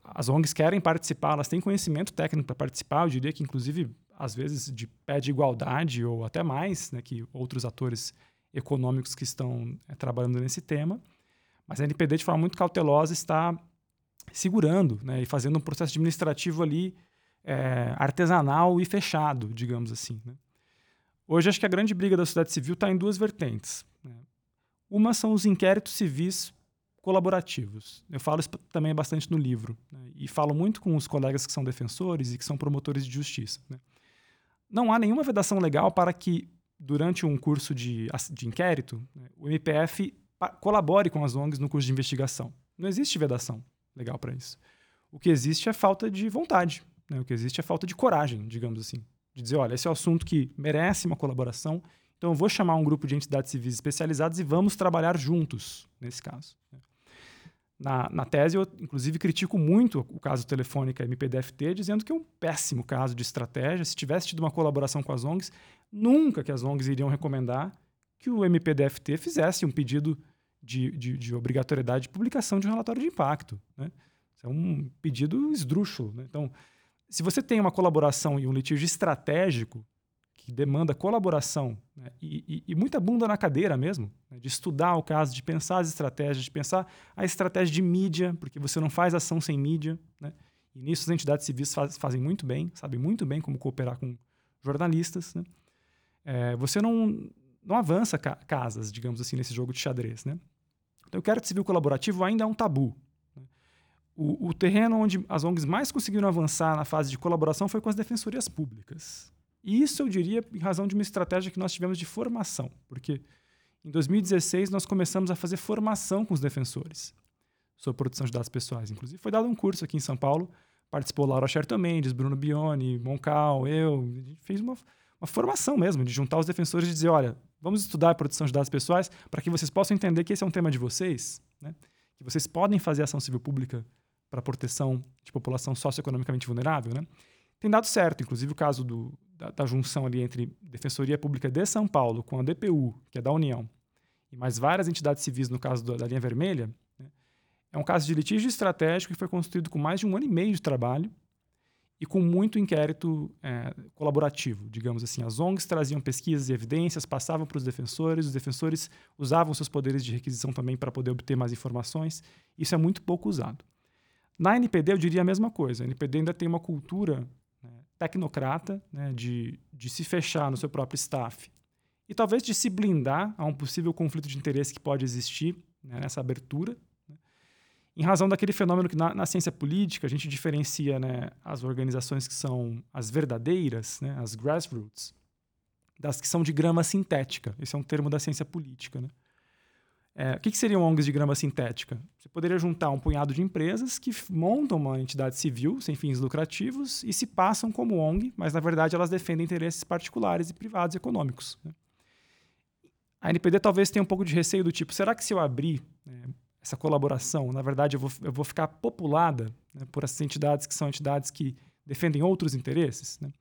as ONGs querem participar, elas têm conhecimento técnico para participar. Eu diria que, inclusive, às vezes de pé de igualdade ou até mais né, que outros atores econômicos que estão é, trabalhando nesse tema. Mas a NPD, de forma muito cautelosa, está segurando né, e fazendo um processo administrativo ali é, artesanal e fechado, digamos assim. Né? Hoje, acho que a grande briga da sociedade civil está em duas vertentes. Né? Uma são os inquéritos civis colaborativos. Eu falo isso também bastante no livro. Né? E falo muito com os colegas que são defensores e que são promotores de justiça. Né? Não há nenhuma vedação legal para que, durante um curso de, de inquérito, né, o MPF colabore com as ONGs no curso de investigação. Não existe vedação legal para isso. O que existe é falta de vontade, né? o que existe é falta de coragem, digamos assim. De dizer, olha, esse é um assunto que merece uma colaboração, então eu vou chamar um grupo de entidades civis especializadas e vamos trabalhar juntos nesse caso. Na, na, tese, eu inclusive critico muito o caso Telefônica MPDFT, dizendo que é um péssimo caso de estratégia. Se tivesse tido uma colaboração com as ONGs, nunca que as ONGs iriam recomendar que o MPDFT fizesse um pedido de, de, de obrigatoriedade de publicação de um relatório de impacto. Né? Isso é um pedido esdrúxulo. Né? Então, se você tem uma colaboração e um litígio estratégico que demanda colaboração né? e, e, e, muita bunda na cadeira mesmo, né? de estudar o caso, de pensar as estratégias, de pensar a estratégia de mídia, porque você não faz ação sem mídia. Né? E nisso as entidades civis faz, fazem muito bem, sabem muito bem como cooperar com jornalistas. Né? É, você não, não avança ca casas, digamos assim, nesse jogo de xadrez. Né? Então, o inquérito civil colaborativo ainda é um tabu. Né? O, o, terreno onde as ONGs mais conseguiram avançar na fase de colaboração foi com as defensorias públicas. E isso eu diria em razão de uma estratégia que nós tivemos de formação, porque em 2016 nós começamos a fazer formação com os defensores sobre proteção de dados pessoais. Inclusive, foi dado um curso aqui em São Paulo, participou Laura Scherto Mendes, Bruno Bione, Moncal, eu, a gente fez uma, uma formação mesmo, de juntar os defensores e dizer, olha, vamos estudar a proteção de dados pessoais para que vocês possam entender que esse é um tema de vocês, né? que vocês podem fazer ação civil pública para proteção de população socioeconomicamente vulnerável. Né? Tem dado certo, inclusive o caso do, da, da, junção ali entre Defensoria Pública de São Paulo com a DPU, que é da União, e mais várias entidades civis no caso da linha vermelha, é um caso de litígio estratégico que foi construído com mais de um ano e meio de trabalho e com muito inquérito é, colaborativo, digamos assim. As ONGs traziam pesquisas e evidências, passavam para os defensores, os defensores usavam seus poderes de requisição também para poder obter mais informações. Isso é muito pouco usado. Na NPD, eu diria a mesma coisa. A NPD ainda tem uma cultura né, tecnocrata né, de, de se fechar no seu próprio staff e talvez de se blindar a um possível conflito de interesse que pode existir né, nessa abertura em razão daquele fenômeno que na, na ciência política a gente diferencia né, as organizações que são as verdadeiras, né, as grassroots, das que são de grama sintética. Esse é um termo da ciência política. Né? É, o que, que seriam ONGs de grama sintética? Você poderia juntar um punhado de empresas que montam uma entidade civil sem fins lucrativos e se passam como ONG, mas na verdade elas defendem interesses particulares e privados econômicos. Né? A NPD talvez tenha um pouco de receio do tipo: será que se eu abrir né, essa colaboração, na verdade, eu vou, eu vou ficar populada né, por essas entidades que são entidades que defendem outros interesses. Né?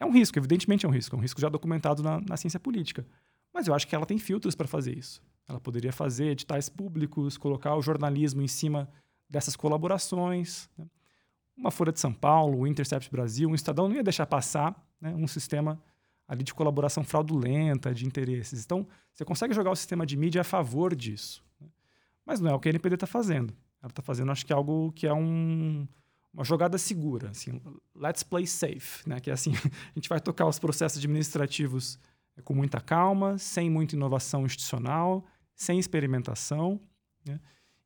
É um risco, evidentemente é um risco, é um risco já documentado na, na ciência política. Mas eu acho que ela tem filtros para fazer isso. Ela poderia fazer editais públicos, colocar o jornalismo em cima dessas colaborações. Né? Uma Folha de São Paulo, o Intercept Brasil, um Estadão não ia deixar passar né, um sistema ali de colaboração fraudulenta, de interesses. Então, você consegue jogar o sistema de mídia a favor disso. Mas não é o que a NPD está fazendo. Ela está fazendo, acho que algo que é um, uma jogada segura, assim, let's play safe, né? Que é assim, a gente vai tocar os processos administrativos é, com muita calma, sem muita inovação institucional, sem experimentação, né?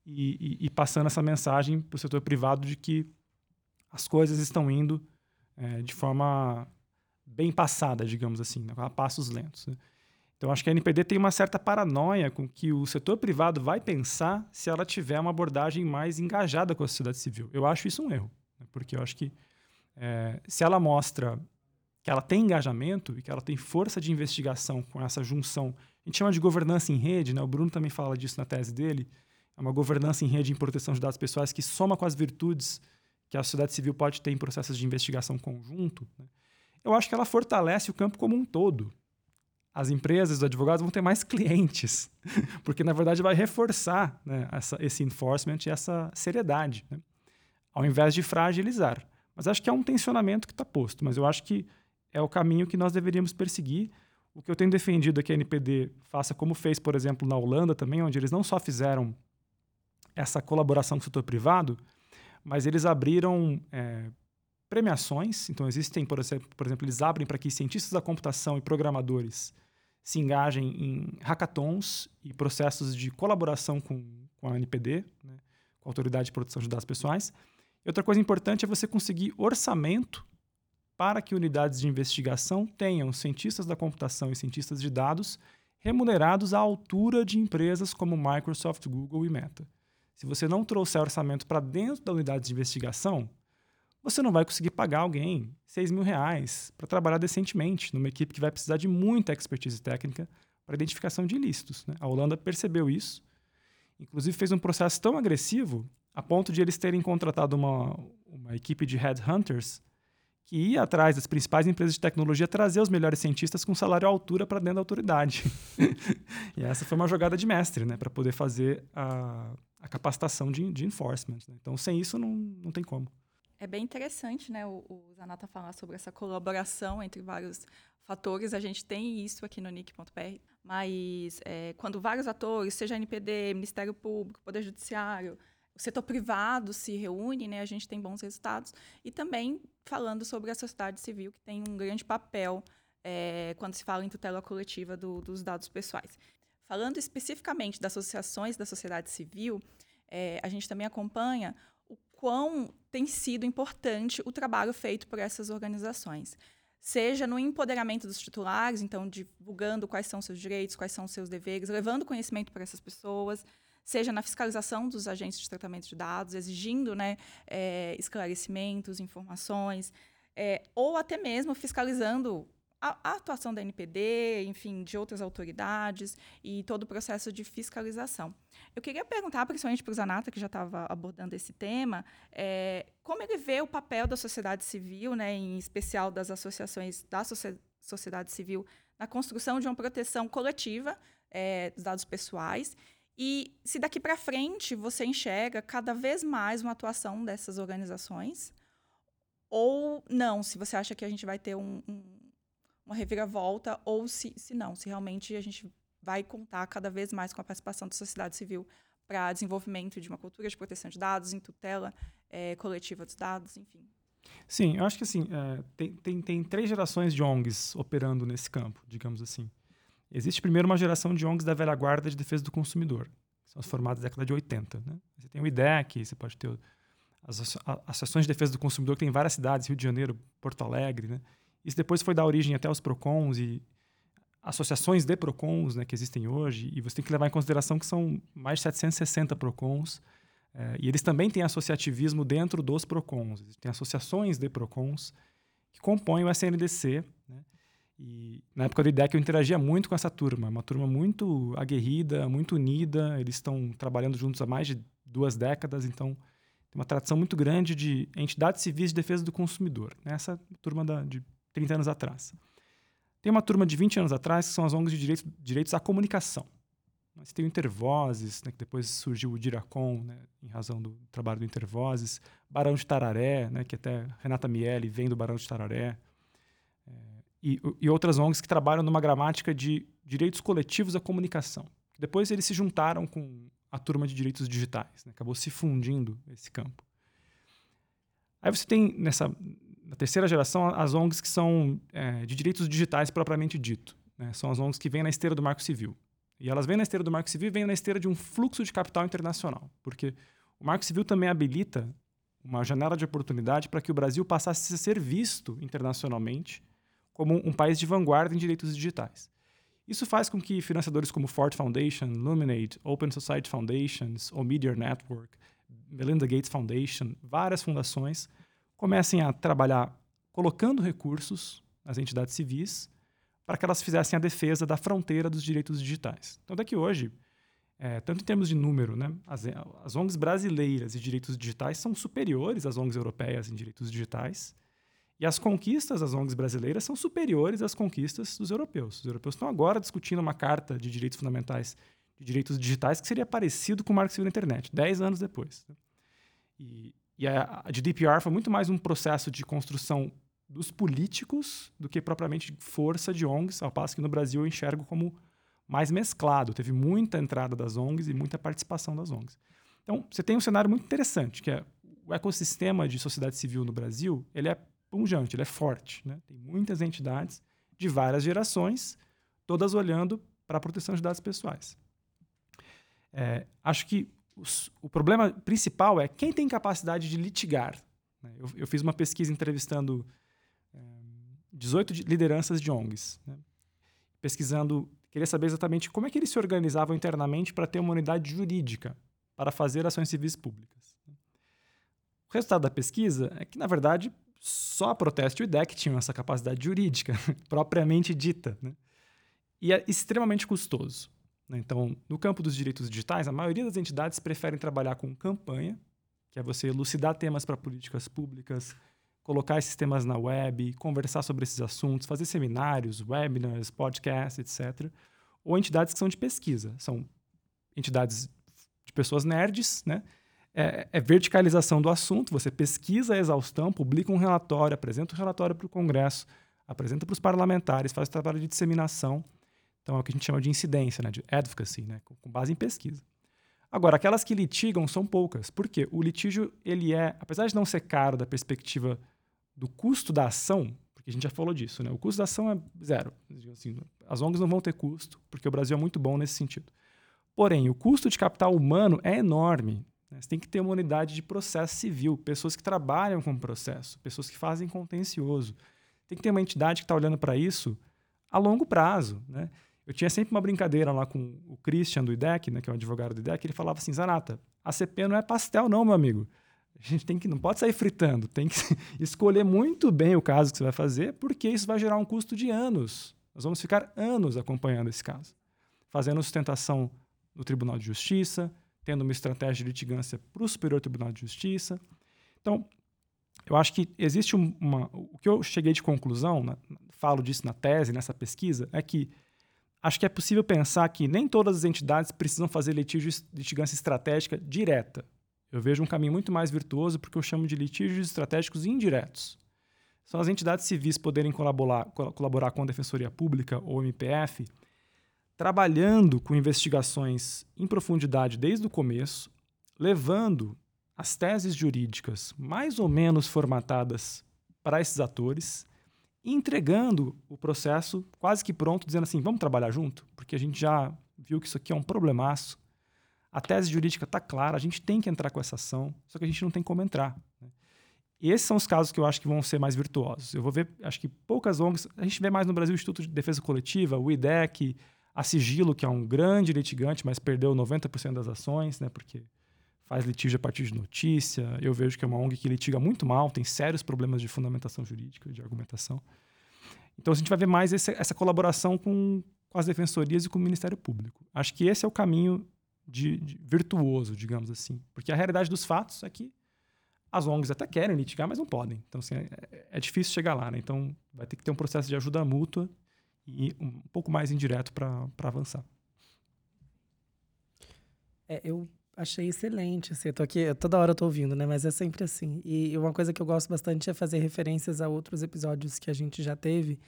e, e, e, passando essa mensagem para o setor privado de que as coisas estão indo é, de forma bem passada, digamos assim, né? a passos lentos. Né? Então, acho que a NPD tem uma certa paranoia com que o setor privado vai pensar se ela tiver uma abordagem mais engajada com a sociedade civil. Eu acho isso um erro, né? porque eu acho que é, se ela mostra que ela tem engajamento e que ela tem força de investigação com essa junção, a gente chama de governança em rede, né? o Bruno também fala disso na tese dele, é uma governança em rede em proteção de dados pessoais que soma com as virtudes que a sociedade civil pode ter em processos de investigação conjunto. Né? Eu acho que ela fortalece o campo como um todo as empresas, os advogados vão ter mais clientes, porque na verdade vai reforçar né, essa, esse enforcement e essa seriedade, né, ao invés de fragilizar. Mas acho que é um tensionamento que está posto, mas eu acho que é o caminho que nós deveríamos perseguir. O que eu tenho defendido é que a NPD faça como fez, por exemplo, na Holanda também, onde eles não só fizeram essa colaboração com o setor privado, mas eles abriram é, premiações. Então, existem, por exemplo, por exemplo eles abrem para que cientistas da computação e programadores se engajem em hackathons e processos de colaboração com, com a NPD, né, com a Autoridade de Proteção de Dados Pessoais. E outra coisa importante é você conseguir orçamento para que unidades de investigação tenham cientistas da computação e cientistas de dados remunerados à altura de empresas como Microsoft, Google e Meta. Se você não trouxer orçamento para dentro da unidade de investigação, você não vai conseguir pagar alguém 6 mil reais para trabalhar decentemente numa equipe que vai precisar de muita expertise técnica para identificação de ilícitos. Né? A Holanda percebeu isso, inclusive fez um processo tão agressivo a ponto de eles terem contratado uma, uma equipe de headhunters que ia atrás das principais empresas de tecnologia trazer os melhores cientistas com salário à altura para dentro da autoridade. e essa foi uma jogada de mestre, né, para poder fazer a, a capacitação de, de enforcement. Né? Então, sem isso, não, não tem como. É bem interessante, né, o, o Zanata falar sobre essa colaboração entre vários fatores. A gente tem isso aqui no NIC.br, mas é, quando vários atores, seja NPD, Ministério Público, Poder Judiciário, o setor privado se reúne, né, a gente tem bons resultados. E também falando sobre a sociedade civil, que tem um grande papel é, quando se fala em tutela coletiva do, dos dados pessoais. Falando especificamente das associações da sociedade civil, é, a gente também acompanha quão tem sido importante o trabalho feito por essas organizações. Seja no empoderamento dos titulares, então divulgando quais são seus direitos, quais são seus deveres, levando conhecimento para essas pessoas, seja na fiscalização dos agentes de tratamento de dados, exigindo né, é, esclarecimentos, informações, é, ou até mesmo fiscalizando a, a, atuação da NPD, enfim, de outras autoridades e todo o processo de fiscalização. Eu queria perguntar, principalmente para o Zanata, que já estava abordando esse tema, é, como ele vê o papel da sociedade civil, né, em especial das associações da sociedade civil, na construção de uma proteção coletiva é, dos dados pessoais e se daqui para frente você enxerga cada vez mais uma atuação dessas organizações ou não, se você acha que a gente vai ter um, um uma reviravolta ou se, se não, se realmente a gente vai contar cada vez mais com a participação da sociedade civil para desenvolvimento de uma cultura de proteção de dados, em tutela é, coletiva dos dados, enfim. Sim, eu acho que assim, é, tem, tem, tem três gerações de ONGs operando nesse campo, digamos assim. Existe primeiro uma geração de ONGs da velha guarda de defesa do consumidor, que são as formadas na década de 80. Né? Você tem o IDEC, você pode ter as associações de defesa do consumidor, que tem em várias cidades, Rio de Janeiro, Porto Alegre, né? Isso depois foi dar origem até aos PROCONs e associações de PROCONs né, que existem hoje. E você tem que levar em consideração que são mais de 760 PROCONs. É, e eles também têm associativismo dentro dos PROCONs. Tem associações de PROCONs que compõem o SNDC. Né? E na época do IDEC eu interagia muito com essa turma. Uma turma muito aguerrida, muito unida. Eles estão trabalhando juntos há mais de duas décadas. Então, tem uma tradição muito grande de entidades civis de defesa do consumidor. Essa turma da, de 30 anos atrás. Tem uma turma de 20 anos atrás que são as ONGs de direitos, direitos à comunicação. Você tem o Intervozes, né, que depois surgiu o Diracom, né, em razão do trabalho do Intervozes. Barão de Tararé, né, que até Renata Miele vem do Barão de Tararé. É, e, e, outras ONGs que trabalham numa gramática de direitos coletivos à comunicação. Depois eles se juntaram com a turma de direitos digitais. Né, acabou se fundindo esse campo. Aí você tem nessa, na terceira geração, as ONGs que são é, de direitos digitais propriamente dito. Né? São as ONGs que vêm na esteira do Marco Civil. E elas vêm na esteira do Marco Civil e vêm na esteira de um fluxo de capital internacional. Porque o Marco Civil também habilita uma janela de oportunidade para que o Brasil passasse a ser visto internacionalmente como um país de vanguarda em direitos digitais. Isso faz com que financiadores como Ford Foundation, Luminate, Open Society Foundations, ou Media Network, Melinda Gates Foundation, várias fundações comecem a trabalhar colocando recursos nas entidades civis para que elas fizessem a defesa da fronteira dos direitos digitais. Então, daqui hoje, é, tanto em termos de número, né, as, as ONGs brasileiras de direitos digitais são superiores às ONGs europeias em direitos digitais, e as conquistas das ONGs brasileiras são superiores às conquistas dos europeus. Os europeus estão agora discutindo uma carta de direitos fundamentais de direitos digitais que seria parecido com o Marco Civil da Internet, dez anos depois. Né? E, e a, GDPR foi muito mais um processo de construção dos políticos do que propriamente força de ONGs, ao passo que no Brasil eu enxergo como mais mesclado. Teve muita entrada das ONGs e muita participação das ONGs. Então, você tem um cenário muito interessante, que é o ecossistema de sociedade civil no Brasil, ele é pungente, ele é forte. Né? Tem muitas entidades de várias gerações, todas olhando para a proteção de dados pessoais. É, acho que os, o problema principal é quem tem capacidade de litigar. Né? Eu, eu, fiz uma pesquisa entrevistando é, 18 de, lideranças de ONGs, né? pesquisando, queria saber exatamente como é que eles se organizavam internamente para ter uma unidade jurídica para fazer ações civis públicas. Né? O resultado da pesquisa é que, na verdade, só a Proteste e o IDEC tinham essa capacidade jurídica propriamente dita. Né? E é extremamente custoso. Né? Então, no campo dos direitos digitais, a maioria das entidades preferem trabalhar com campanha, que é você elucidar temas para políticas públicas, colocar esses temas na web, conversar sobre esses assuntos, fazer seminários, webinars, podcasts, etc. Ou entidades que são de pesquisa, são entidades de pessoas nerds, né? É, é, verticalização do assunto, você pesquisa a exaustão, publica um relatório, apresenta o um relatório para o Congresso, apresenta para os parlamentares, faz o trabalho de disseminação. Então é o que a gente chama de incidência, né? de advocacy, né? com base em pesquisa. Agora, aquelas que litigam são poucas. Por quê? O litígio, ele é, apesar de não ser caro da perspectiva do custo da ação, porque a gente já falou disso, né? O custo da ação é zero. Assim, as ONGs não vão ter custo, porque o Brasil é muito bom nesse sentido. Porém, o custo de capital humano é enorme. Né? Você tem que ter uma unidade de processo civil, pessoas que trabalham com processo, pessoas que fazem contencioso. Tem que ter uma entidade que está olhando para isso a longo prazo. Né? Eu tinha sempre uma brincadeira lá com o Christian do IDEC, né, que é o advogado do IDEC, ele falava assim, Zanata, a CP não é pastel não, meu amigo. A gente tem que, não pode sair fritando, tem que escolher muito bem o caso que você vai fazer, porque isso vai gerar um custo de anos. Nós vamos ficar anos acompanhando esse caso. Fazendo sustentação no Tribunal de Justiça, tendo uma estratégia de litigância para o Superior Tribunal de Justiça. Então, eu acho que existe uma. O que eu cheguei de conclusão, na, falo disso na tese, nessa pesquisa, é que acho que é possível pensar que nem todas as entidades precisam fazer litígio, litigância estratégica direta. Eu vejo um caminho muito mais virtuoso porque eu chamo de litígios estratégicos indiretos. São as entidades civis poderem colaborar, colaborar com a Defensoria Pública ou MPF, trabalhando com investigações em profundidade desde o começo, levando as teses jurídicas mais ou menos formatadas para esses atores entregando o processo quase que pronto, dizendo assim: vamos trabalhar junto, porque a gente já viu que isso aqui é um problemaço. A tese jurídica está clara, a gente tem que entrar com essa ação, só que a gente não tem como entrar. Né? Esses são os casos que eu acho que vão ser mais virtuosos. Eu vou ver, acho que poucas ONGs, a gente vê mais no Brasil o Instituto de Defesa Coletiva, o IDEC, a Sigilo, que é um grande litigante, mas perdeu 90% das ações, né, porque faz litígio a partir de notícia. Eu vejo que é uma ONG que litiga muito mal, tem sérios problemas de fundamentação jurídica, de argumentação. Então a gente vai ver mais esse, essa colaboração com, com, as defensorias e com o Ministério Público. Acho que esse é o caminho de, de virtuoso, digamos assim. Porque a realidade dos fatos é que as ONGs até querem litigar, mas não podem. Então, assim, é, é difícil chegar lá. Né? Então, vai ter que ter um processo de ajuda mútua e um pouco mais indireto para avançar. É, eu achei excelente. Assim, eu tô aqui, toda hora eu tô ouvindo, né? Mas é sempre assim. E uma coisa que eu gosto bastante é fazer referências a outros episódios que a gente já teve.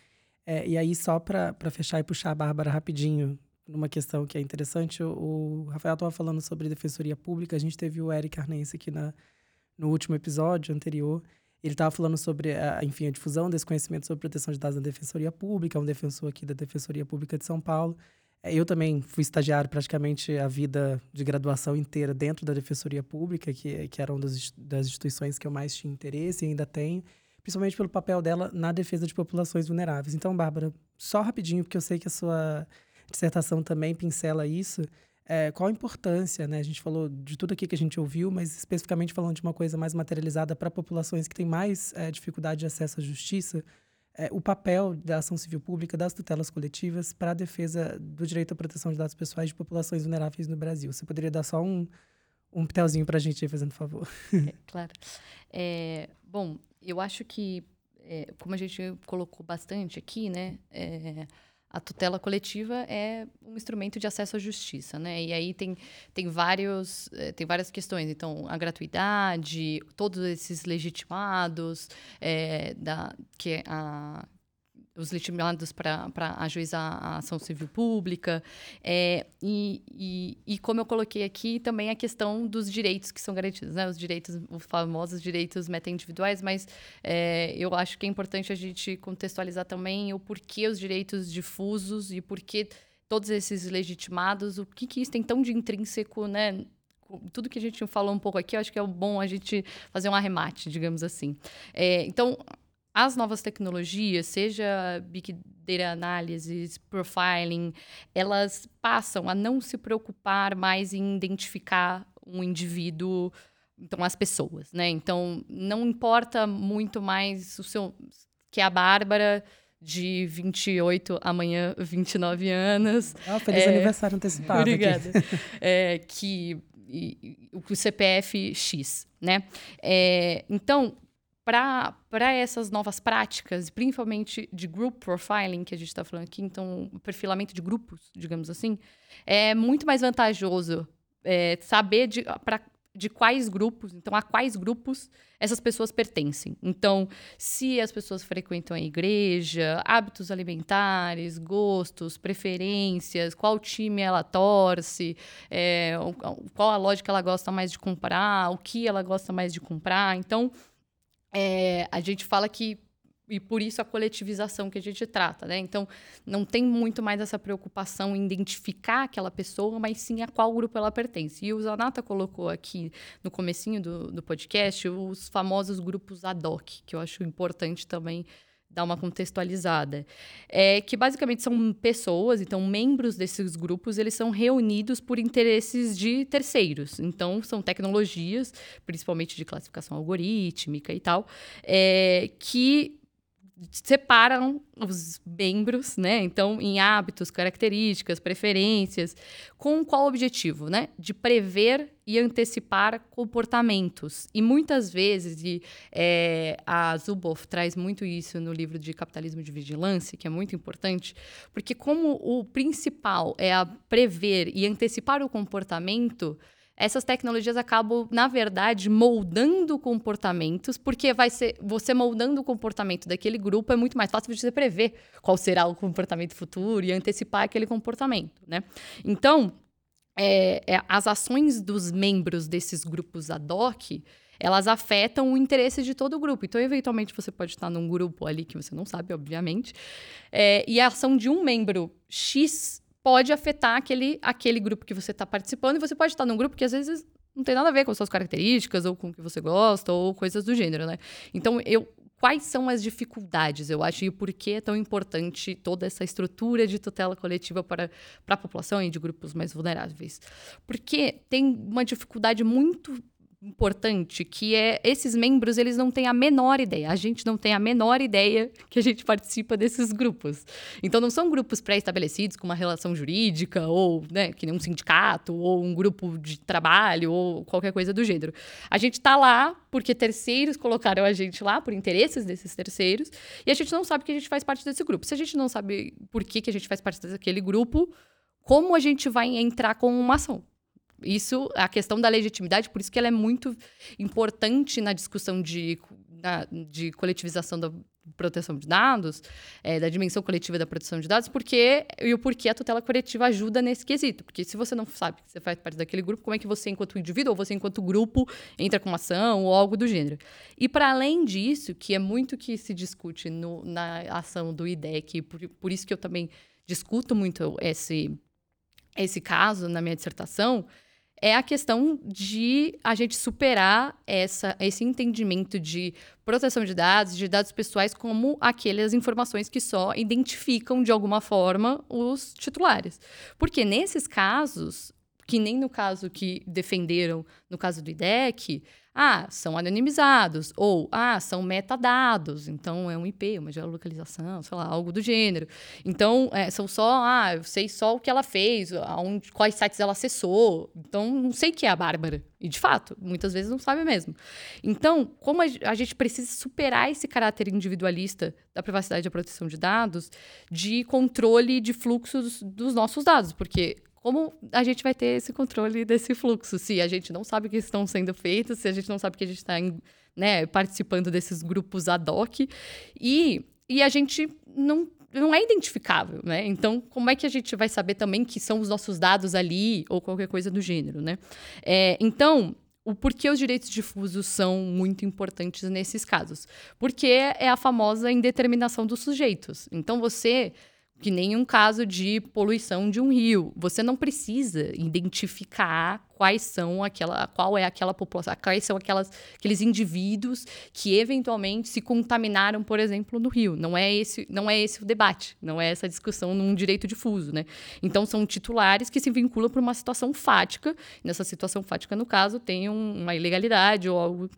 É, e aí, só para fechar e puxar a Bárbara rapidinho, numa questão que é interessante, o, o Rafael estava falando sobre defensoria pública. A gente teve o Eric Arnense aqui na, no último episódio anterior. Ele estava falando sobre, a, enfim, a difusão desse conhecimento sobre proteção de dados na defensoria pública, um defensor aqui da Defensoria Pública de São Paulo. É, eu também fui estagiário praticamente a vida de graduação inteira dentro da Defensoria Pública, que, que era uma das, das instituições que eu mais tinha interesse e ainda tenho, principalmente pelo papel dela na defesa de populações vulneráveis. Então, Bárbara, só rapidinho, porque eu sei que a sua dissertação também pincela isso. É, qual a importância, né? A gente falou de tudo aqui que a gente ouviu, mas especificamente falando de uma coisa mais materializada para populações que têm mais é, dificuldade de acesso à justiça, é, o papel da ação civil pública, das tutelas coletivas para a defesa do direito à proteção de dados pessoais de populações vulneráveis no Brasil. Você poderia dar só um, um pitelzinho para a gente aí, fazendo favor? É, claro. É, bom, eu acho que, é, como a gente colocou bastante aqui, né, é, a tutela coletiva é um instrumento de acesso à justiça, né? E aí tem, tem, vários, eh, tem várias questões. Então, a gratuidade, todos esses legitimados, é, da, que é a os legitimados para ajuizar a ação civil pública. É, e, e, e, como eu coloquei aqui, também a questão dos direitos que são garantidos, né? Os direitos, os famosos direitos meta-individuais, mas é, eu acho que é importante a gente contextualizar também o porquê os direitos difusos e porquê todos esses legitimados, o que, que isso tem tão de intrínseco, né? tudo que a gente falou um pouco aqui, acho que é bom a gente fazer um arremate, digamos assim. É, então, as novas tecnologias, seja Big Data Analysis, Profiling, elas passam a não se preocupar mais em identificar um indivíduo, então as pessoas, né? Então, não importa muito mais o seu que a Bárbara de 28, amanhã 29 anos. Ah, feliz é, aniversário antecipado. Obrigada. é, que o CPF X, né? É, então, para essas novas práticas, principalmente de group profiling, que a gente está falando aqui, então, perfilamento de grupos, digamos assim, é muito mais vantajoso é, saber de, pra, de quais grupos, então, a quais grupos essas pessoas pertencem. Então, se as pessoas frequentam a igreja, hábitos alimentares, gostos, preferências, qual time ela torce, é, qual a lógica ela gosta mais de comprar, o que ela gosta mais de comprar. Então, é, a gente fala que e por isso a coletivização que a gente trata, né? Então, não tem muito mais essa preocupação em identificar aquela pessoa, mas sim a qual grupo ela pertence. E o Zanata colocou aqui no comecinho do, do podcast os famosos grupos ad hoc, que eu acho importante também dar uma contextualizada, é que basicamente são pessoas, então membros desses grupos, eles são reunidos por interesses de terceiros. Então são tecnologias, principalmente de classificação algorítmica e tal, é, que separam os membros, né? Então, em hábitos, características, preferências, com qual objetivo, né? De prever e antecipar comportamentos. E muitas vezes, e é, a Zuboff traz muito isso no livro de Capitalismo de Vigilância, que é muito importante, porque como o principal é a prever e antecipar o comportamento, essas tecnologias acabam, na verdade, moldando comportamentos, porque vai ser você moldando o comportamento daquele grupo é muito mais fácil de você prever qual será o comportamento futuro e antecipar aquele comportamento, né? Então, é, é, as ações dos membros desses grupos ad hoc, elas afetam o interesse de todo o grupo. Então, eventualmente, você pode estar num grupo ali que você não sabe, obviamente, é, e a ação de um membro X pode afetar aquele, aquele grupo que você está participando, e você pode estar num grupo que às vezes não tem nada a ver com suas características, ou com o que você gosta, ou coisas do gênero, né? Então, eu. Quais são as dificuldades, eu acho, e por que é tão importante toda essa estrutura de tutela coletiva para, para a população e de grupos mais vulneráveis? Porque tem uma dificuldade muito importante, que é esses membros, eles não têm a menor ideia. A gente não tem a menor ideia que a gente participa desses grupos. Então não são grupos pré-estabelecidos com uma relação jurídica ou, né, que nem um sindicato ou um grupo de trabalho ou qualquer coisa do gênero. A gente está lá porque terceiros colocaram a gente lá por interesses desses terceiros e a gente não sabe que a gente faz parte desse grupo. Se a gente não sabe por que, que a gente faz parte daquele grupo, como a gente vai entrar com uma ação? Isso, a questão da legitimidade, por isso que ela é muito importante na discussão de, na, de coletivização da proteção de dados, é, da dimensão coletiva da proteção de dados, porque e o porquê a tutela coletiva ajuda nesse quesito. Porque se você não sabe que você faz parte daquele grupo, como é que você, enquanto indivíduo, ou você, enquanto grupo, entra com uma ação ou algo do gênero? E para além disso, que é muito que se discute no, na ação do IDEC, por, por isso que eu também discuto muito esse, esse caso na minha dissertação, é a questão de a gente superar essa, esse entendimento de proteção de dados, de dados pessoais, como aquelas informações que só identificam, de alguma forma, os titulares. Porque nesses casos, que nem no caso que defenderam, no caso do IDEC, ah, são anonimizados, ou ah, são metadados, então é um IP, uma geolocalização, sei lá, algo do gênero. Então, é, são só, ah, eu sei só o que ela fez, aonde, quais sites ela acessou, então não sei que é a Bárbara. E de fato, muitas vezes não sabe mesmo. Então, como a gente precisa superar esse caráter individualista da privacidade e da proteção de dados, de controle de fluxos dos nossos dados, porque como a gente vai ter esse controle desse fluxo? Se a gente não sabe o que estão sendo feitos, se a gente não sabe que a gente está né, participando desses grupos ad hoc, e, e a gente não não é identificável, né? Então, como é que a gente vai saber também que são os nossos dados ali ou qualquer coisa do gênero, né? É, então, o porquê os direitos difusos são muito importantes nesses casos? Porque é a famosa indeterminação dos sujeitos. Então, você que nem um caso de poluição de um rio. Você não precisa identificar quais são aquela, qual é aquela população, quais são aquelas, aqueles indivíduos que eventualmente se contaminaram, por exemplo, no rio. Não é esse, não é esse o debate, não é essa discussão num direito difuso, né? Então são titulares que se vinculam por uma situação fática. Nessa situação fática, no caso, tem um, uma ilegalidade ou algo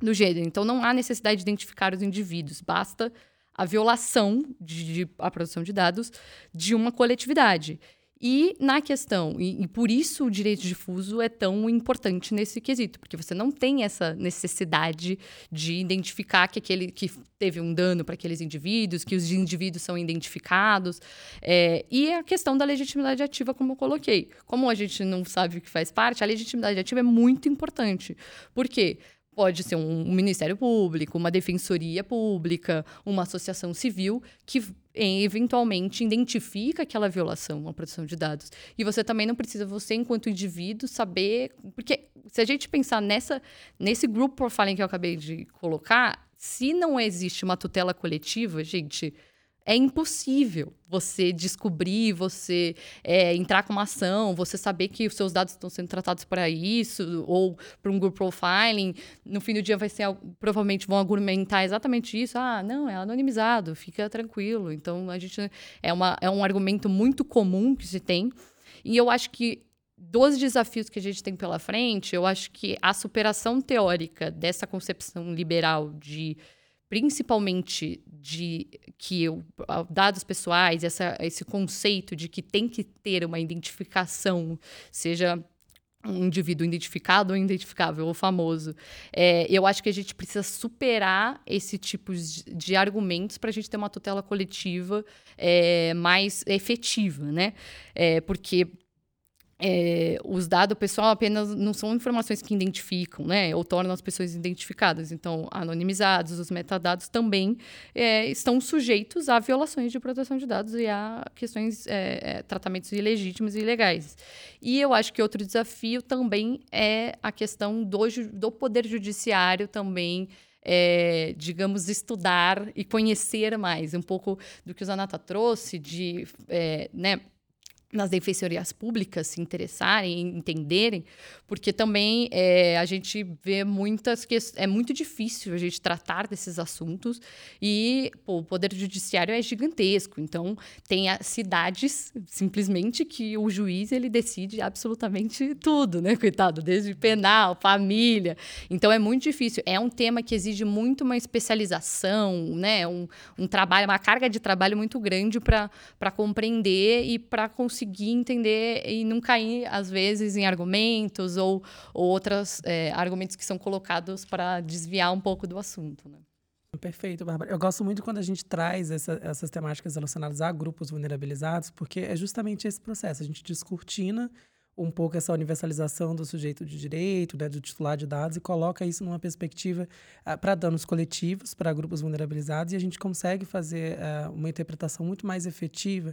do gênero. Então não há necessidade de identificar os indivíduos, basta a violação de, de a produção de dados de uma coletividade. E na questão, e, e, por isso o direito difuso é tão importante nesse quesito, porque você não tem essa necessidade de identificar que aquele que teve um dano para aqueles indivíduos, que os indivíduos são identificados. É, e a questão da legitimidade ativa, como eu coloquei. Como a gente não sabe o que faz parte, a legitimidade ativa é muito importante. Por quê? Pode ser um, um Ministério Público, uma Defensoria Pública, uma associação civil que eventualmente identifica aquela violação à proteção de dados. E você também não precisa, você enquanto indivíduo, saber... Porque se a gente pensar nessa, nesse group profiling que eu acabei de colocar, se não existe uma tutela coletiva, gente é impossível você descobrir, você é, entrar com uma ação, você saber que os seus dados estão sendo tratados para isso, ou para um group profiling. No fim do dia vai ser, provavelmente vão argumentar exatamente isso. Ah, não, é anonimizado, fica tranquilo. Então, a gente é, uma, é um argumento muito comum que se tem. E eu acho que dos desafios que a gente tem pela frente, eu acho que a superação teórica dessa concepção liberal de principalmente de que eu, dados pessoais, essa, esse conceito de que tem que ter uma identificação, seja um indivíduo identificado ou identificável, ou famoso. É, eu acho que a gente precisa superar esse tipo de, de argumentos para a gente ter uma tutela coletiva é, mais efetiva, né? É, porque é, os dados pessoal apenas não são informações que identificam, né? Ou tornam as pessoas identificadas. Então, anonimizados, os metadados também é, estão sujeitos a violações de proteção de dados e a questões, é, é, tratamentos ilegítimos e ilegais. E eu acho que outro desafio também é a questão do, do poder judiciário também é, digamos, estudar e conhecer mais. Um pouco do que o Zanata trouxe, de é, né, nas defensorias públicas se interessarem, entenderem, porque também é, a gente vê muitas que é muito difícil a gente tratar desses assuntos e pô, o poder judiciário é gigantesco, então tem cidades simplesmente que o juiz ele decide absolutamente tudo, né, coitado, desde penal, família, então é muito difícil, é um tema que exige muito uma especialização, né, um, um trabalho, uma carga de trabalho muito grande para compreender e para conseguir conseguir entender e não cair, às vezes, em argumentos ou, ou outros é, argumentos que são colocados para desviar um pouco do assunto. Né? Perfeito, Bárbara. Eu gosto muito quando a gente traz essa, essas temáticas relacionadas a grupos vulnerabilizados, porque é justamente esse processo. A gente descortina um pouco essa universalização do sujeito de direito, né, do titular de dados, e coloca isso numa perspectiva uh, para danos coletivos, para grupos vulnerabilizados, e a gente consegue fazer uh, uma interpretação muito mais efetiva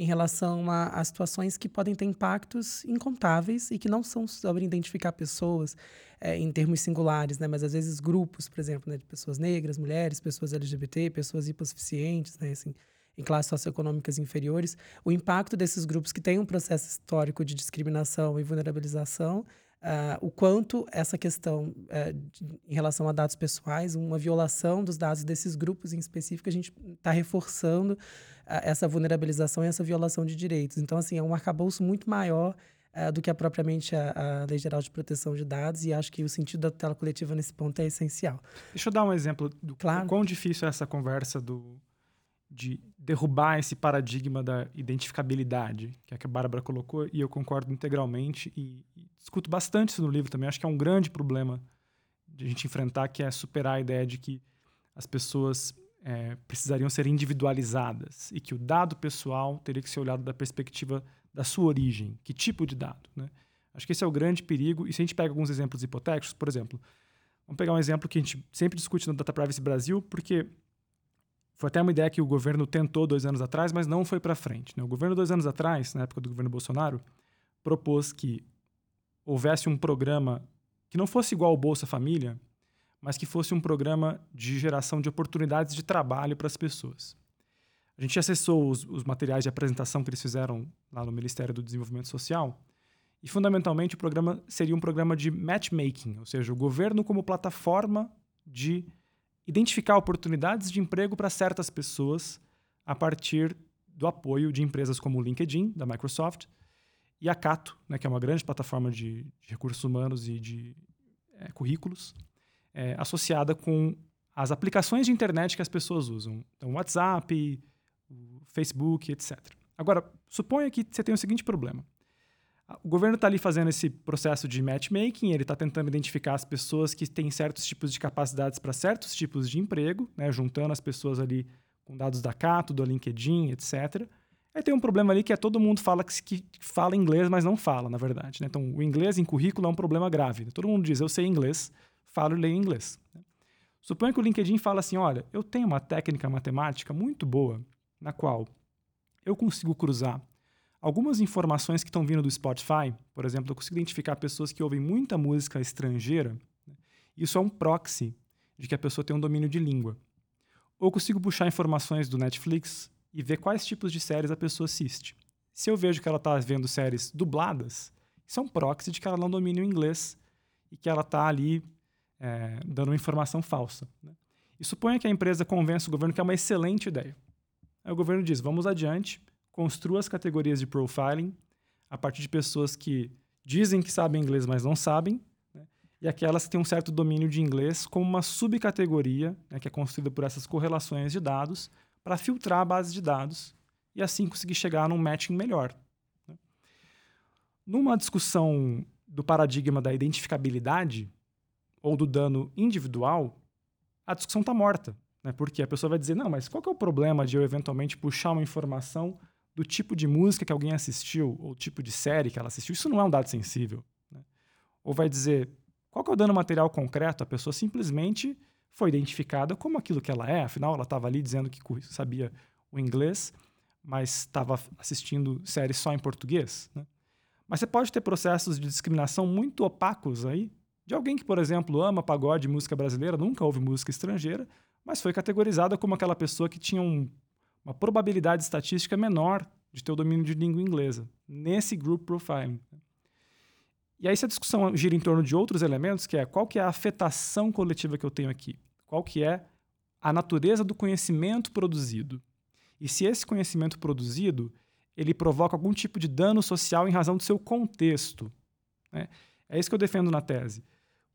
em relação a, a, situações que podem ter impactos incontáveis e que não são sobre identificar pessoas é, em termos singulares, né? mas às vezes grupos, por exemplo, né, de pessoas negras, mulheres, pessoas LGBT, pessoas hipossuficientes, né? assim, em classes socioeconômicas inferiores. O impacto desses grupos que têm um processo histórico de discriminação e vulnerabilização Uh, o quanto essa questão uh, de, em relação a dados pessoais, uma violação dos dados desses grupos em específico, a gente está reforçando essa vulnerabilização e essa violação de direitos. Então, assim, é um arcabouço muito maior uh, do que a, propriamente a, a, Lei Geral de Proteção de Dados, e acho que o sentido da tutela coletiva nesse ponto é essencial. Deixa eu dar um exemplo do claro. quão difícil é essa conversa do, de derrubar esse paradigma da identificabilidade, que é que a Bárbara colocou, e eu concordo integralmente, e, e discuto bastante isso no livro também. Acho que é um grande problema de a gente enfrentar, que é superar a ideia de que as pessoas é, precisariam ser individualizadas e que o dado pessoal teria que ser olhado da perspectiva da sua origem. Que tipo de dado? Né? Acho que esse é o grande perigo. E se a gente pega alguns exemplos hipotéticos, por exemplo, vamos pegar um exemplo que a gente sempre discute no Data Privacy Brasil, porque foi até uma ideia que o governo tentou dois anos atrás, mas não foi para frente. Né? O governo, dois anos atrás, na época do governo Bolsonaro, propôs que houvesse um programa que não fosse igual ao Bolsa Família, mas que fosse um programa de geração de oportunidades de trabalho para as pessoas. A gente acessou os, os, materiais de apresentação que eles fizeram lá no Ministério do Desenvolvimento Social e, fundamentalmente, o programa seria um programa de matchmaking, ou seja, o governo como plataforma de identificar oportunidades de emprego para certas pessoas a partir do apoio de empresas como o LinkedIn, da Microsoft, e a Cato, né, que é uma grande plataforma de, de recursos humanos e de é, currículos, é, associada com as aplicações de internet que as pessoas usam. Então, WhatsApp, Facebook, etc. Agora, Suponha que você tem o seguinte problema. O governo está ali fazendo esse processo de matchmaking, ele está tentando identificar as pessoas que têm certos tipos de capacidades para certos tipos de emprego, né, juntando as pessoas ali com dados da Cato, do LinkedIn, etc. Aí tem um problema ali que é todo mundo fala que, que fala inglês, mas não fala, na verdade. Né? Então, o inglês em currículo é um problema grave. Todo mundo diz, eu sei inglês, falo e leio inglês. Né? Suponha que o LinkedIn fala assim, olha, eu tenho uma técnica matemática muito boa, na qual eu consigo cruzar algumas informações que estão vindo do Spotify. Por exemplo, eu consigo identificar pessoas que ouvem muita música estrangeira. Né? Isso é um proxy de que a pessoa tem um domínio de língua. Ou consigo puxar informações do Netflix e ver quais tipos de séries a pessoa assiste. Se eu vejo que ela está vendo séries dubladas, isso é um proxy de que ela não domina o inglês e que ela está ali é, dando informação falsa. Né? E suponha que a empresa convence o governo que é uma excelente ideia. Aí o governo diz: vamos adiante, construa as categorias de profiling a partir de pessoas que dizem que sabem inglês, mas não sabem, né? e aquelas que têm um certo domínio de inglês como uma subcategoria, né, que é construída por essas correlações de dados, para filtrar a base de dados e assim conseguir chegar num matching melhor. Né? Numa discussão do paradigma da identificabilidade ou do dano individual, a discussão está morta. Né? Porque a pessoa vai dizer, não, mas qual que é o problema de eu eventualmente puxar uma informação do tipo de música que alguém assistiu ou tipo de série que ela assistiu? Isso não é um dado sensível. Né? Ou vai dizer, qual que é o dano material concreto? A pessoa simplesmente foi identificada como aquilo que ela é, afinal ela estava ali dizendo que sabia o inglês, mas estava assistindo séries só em português. Né? Mas você pode ter processos de discriminação muito opacos aí, de alguém que, por exemplo, ama pagode, música brasileira, nunca ouve música estrangeira, mas foi categorizada como aquela pessoa que tinha um, uma probabilidade estatística menor de ter o domínio de língua inglesa, nesse group profiling. E aí, se a discussão gira em torno de outros elementos, que é qual que é a afetação coletiva que eu tenho aqui? Qual que é a natureza do conhecimento produzido? E se esse conhecimento produzido ele provoca algum tipo de dano social em razão do seu contexto? Né? É isso que eu defendo na tese.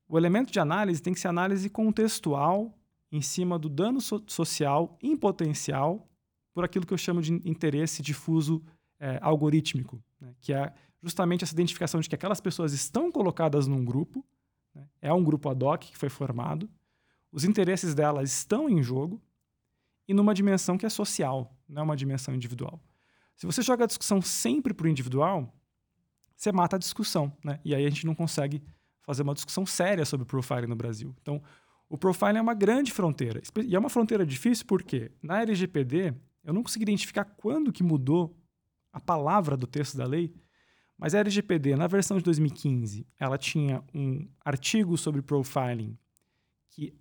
O elemento de análise tem que ser análise contextual em cima do dano so social em potencial por aquilo que eu chamo de interesse difuso é, algorítmico, né? que é justamente essa identificação de que aquelas pessoas estão colocadas num grupo, né? é um grupo ad hoc que foi formado, os interesses delas estão em jogo e numa dimensão que é social, não é uma dimensão individual. Se você joga a discussão sempre para o individual, você mata a discussão, né? E aí a gente não consegue fazer uma discussão séria sobre profiling no Brasil. Então, o profiling é uma grande fronteira. E é uma fronteira difícil porque na LGPD eu não consegui identificar quando que mudou a palavra do texto da lei, mas a LGPD, na versão de 2015, ela tinha um artigo sobre profiling que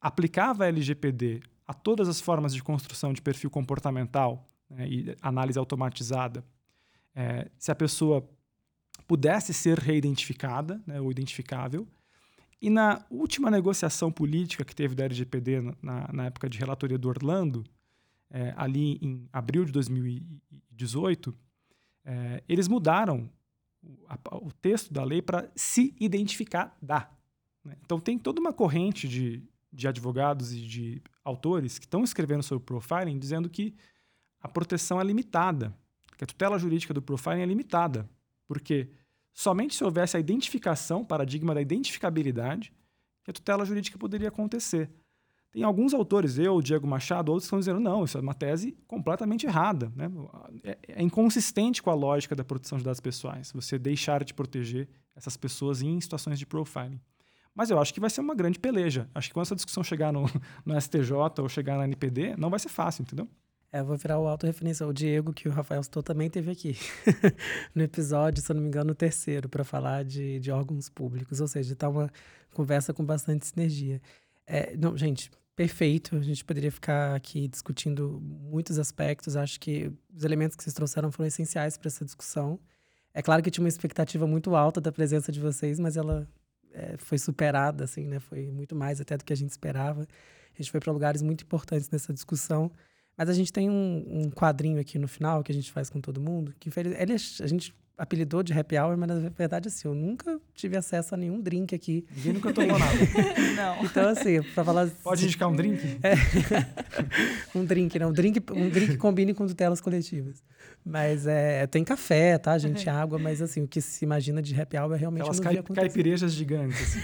aplicava a LGPD a todas as formas de construção de perfil comportamental né, e análise automatizada. É, se a pessoa pudesse ser reidentificada né, ou identificável, e na última negociação política que teve da LGPD na, na época de relatoria do Orlando, é, ali em abril de 2018, é, eles mudaram o, a, o, texto da lei para se identificar da. Né? Então tem toda uma corrente de, de advogados e de autores que estão escrevendo sobre profiling dizendo que a proteção é limitada, que a tutela jurídica do profiling é limitada, porque Somente se houvesse a identificação, paradigma da identificabilidade, que a tutela jurídica poderia acontecer. Tem alguns autores, eu, Diego Machado, outros estão dizendo, não, isso é uma tese completamente errada. Né? É, é inconsistente com a lógica da proteção de dados pessoais, você deixar de proteger essas pessoas em situações de profiling. Mas eu acho que vai ser uma grande peleja. Acho que quando essa discussão chegar no, no STJ ou chegar na NPD, não vai ser fácil, entendeu? É, vou virar o autorreferência. O Diego, que o Rafael citou, também teve aqui no episódio, se eu não me engano, o terceiro, para falar de, de órgãos públicos. Ou seja, está uma conversa com bastante sinergia. É, não, gente, perfeito. A gente poderia ficar aqui discutindo muitos aspectos. Acho que os elementos que vocês trouxeram foram essenciais para essa discussão. É claro que tinha uma expectativa muito alta da presença de vocês, mas ela é, foi superada, assim, né? Foi muito mais até do que a gente esperava. A gente foi para lugares muito importantes nessa discussão. Mas a gente tem um, um, quadrinho aqui no final que a gente faz com todo mundo, que ele, a gente apelidou de happy hour, mas na verdade, assim, eu nunca tive acesso a nenhum drink aqui. Ninguém nunca tomou nada. Não. Então, assim, pra falar. Pode indicar um drink? É. um drink, não. Um drink, um drink que combine com tutelas coletivas. Mas é, tem café, tá, gente? Água, mas assim, o que se imagina de happy hour é realmente Aquelas não cai, vi acontecer. caipirejas gigantes.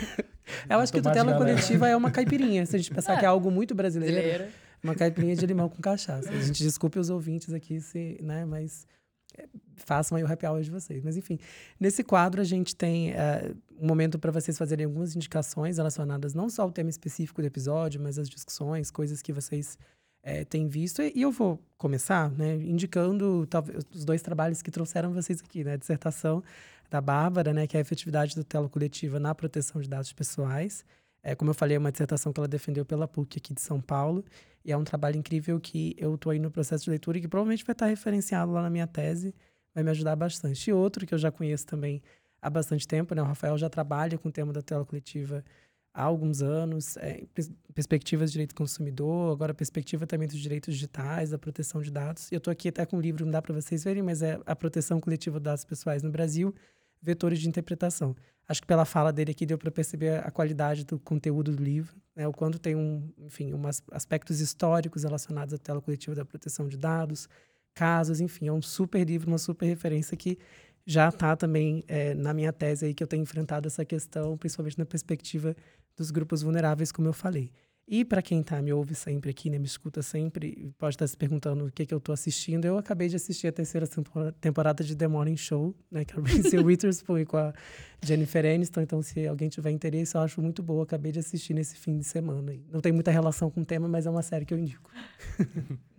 Eu acho que tutela coletiva é uma caipirinha. Se a gente pensar que é algo muito brasileiro, Brasileira. Uma caipirinha de limão com cachaça. A gente desculpe os ouvintes aqui, se, né? Mas é, façam aí o happy hour de vocês. Mas enfim, nesse quadro a gente tem é, um momento para vocês fazerem algumas indicações relacionadas não só ao tema específico do episódio, mas às discussões, coisas que vocês é, têm visto. E, e eu vou começar, né? Indicando talvez os dois trabalhos que trouxeram vocês aqui, né? A dissertação da Bárbara, né? Que é a efetividade da tutela coletiva na proteção de dados pessoais. É, como eu falei, é uma dissertação que ela defendeu pela PUC aqui de São Paulo. E é um trabalho incrível que eu estou aí no processo de leitura e que provavelmente vai estar referenciado lá na minha tese. Vai me ajudar bastante. E outro que eu já conheço também há bastante tempo, né? O Rafael já trabalha com o tema da tutela coletiva há alguns anos. É, pers- perspectivas de direito do consumidor, agora perspectiva também dos direitos digitais, da proteção de dados. Eu estou aqui até com um livro, não dá para vocês verem, mas é a proteção coletiva de dados pessoais no Brasil, vetores de interpretação. Acho que pela fala dele aqui deu para perceber a qualidade do conteúdo do livro, né? o quanto tem um, enfim, umas aspectos históricos relacionados à tutela coletiva da proteção de dados, casos, enfim, é um super livro, uma super referência que já está também é, na minha tese aí que eu tenho enfrentado essa questão, principalmente na perspectiva dos grupos vulneráveis, como eu falei. E para quem tá, me ouve sempre aqui, né, me escuta sempre, pode estar se perguntando o que, que eu estou assistindo, eu acabei de assistir a terceira tempora- temporada de The Morning Show, né, que é a Reese Witherspoon e com a Jennifer Aniston, então se alguém tiver interesse, eu acho muito boa, acabei de assistir nesse fim de semana. Não tem muita relação com o tema, mas é uma série que eu indico.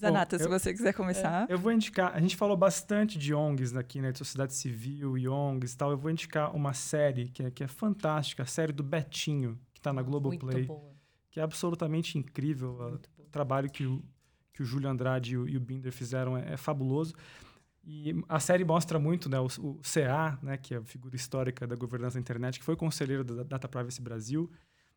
Zanata, Bom, se eu- você quiser começar. Eu vou indicar, a gente falou bastante de ONGs aqui, né, de sociedade civil e ONGs e tal. Eu vou indicar uma série que é, que é fantástica, a série do Betinho, que está na Globoplay, Muito boa. que é absolutamente incrível. O trabalho que o, que o Júlio Andrade e o, e o Binder fizeram é, é fabuloso. E a série mostra muito, né, o, o CA, né, que é a figura histórica da governança da internet, que foi conselheiro da Data Privacy Brasil,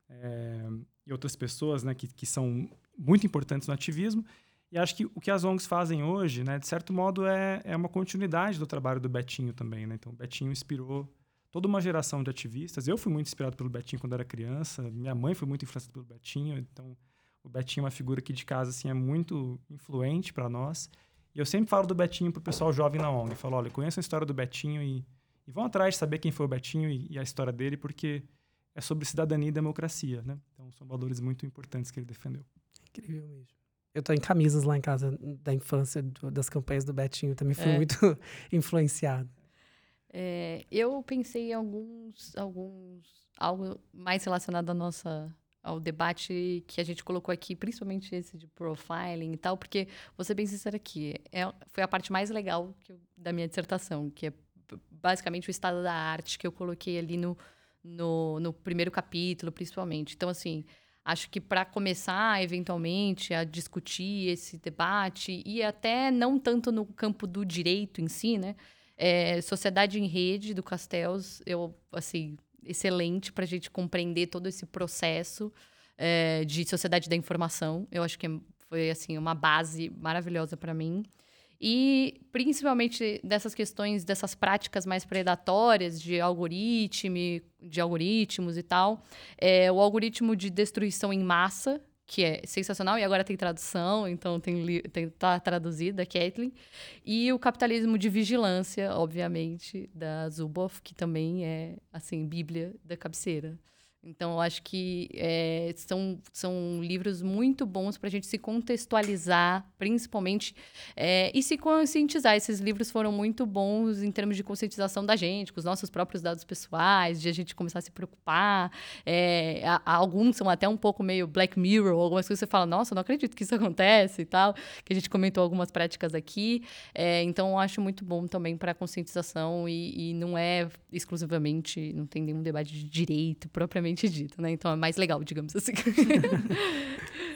é, e outras pessoas né, que, que são muito importantes no ativismo. E acho que o que as ONGs fazem hoje, né, de certo modo, é, é uma continuidade do trabalho do Betinho também. Né? Então, o Betinho inspirou toda uma geração de ativistas. Eu fui muito inspirado pelo Betinho quando era criança. Minha mãe foi muito influenciada pelo Betinho. Então, o Betinho é uma figura que de casa assim, é muito influente para nós. E eu sempre falo do Betinho para o pessoal jovem na ONG. Eu falo, olha, conheçam a história do Betinho e, e vão atrás de saber quem foi o Betinho e, e a história dele, porque é sobre cidadania e democracia. Né? Então, são valores muito importantes que ele defendeu. Incrível mesmo. Eu tô em camisas lá em casa da infância, do- das campanhas do Betinho, também fui É. muito influenciado. É, eu pensei em alguns, alguns, algo mais relacionado à nossa, ao debate que a gente colocou aqui, principalmente esse de profiling e tal, porque, vou ser bem sincera aqui, é, foi a parte mais legal eu- da minha dissertação, que é basicamente o estado da arte que eu coloquei ali no, no, no primeiro capítulo, principalmente. Então, assim, acho que para começar, eventualmente, a discutir esse debate, e até não tanto no campo do direito em si, né? É, Sociedade em Rede do Castells, eu, assim, excelente para a gente compreender todo esse processo é, de sociedade da informação. Eu acho que foi, assim, uma base maravilhosa para mim. E, principalmente, dessas questões, dessas práticas mais predatórias de algoritmo, de algoritmos e tal. É, o algoritmo de destruição em massa, que é sensacional, e agora tem tradução, então tem, tem tá traduzida, Kathleen. E o capitalismo de vigilância, obviamente, da Zuboff, que também é, assim, bíblia da cabeceira. Então, eu acho que é, são, são livros muito bons para a gente se contextualizar, principalmente, é, e se conscientizar. Esses livros foram muito bons em termos de conscientização da gente, com os nossos próprios dados pessoais, de a gente começar a se preocupar. É, a- a- alguns são até um pouco meio Black Mirror, algumas coisas que você fala, nossa, não acredito que isso acontece e tal, que a gente comentou algumas práticas aqui. É, então, eu acho muito bom também para conscientização e, e não é exclusivamente, não tem nenhum debate de direito propriamente dito, né? Então, é mais legal, digamos assim.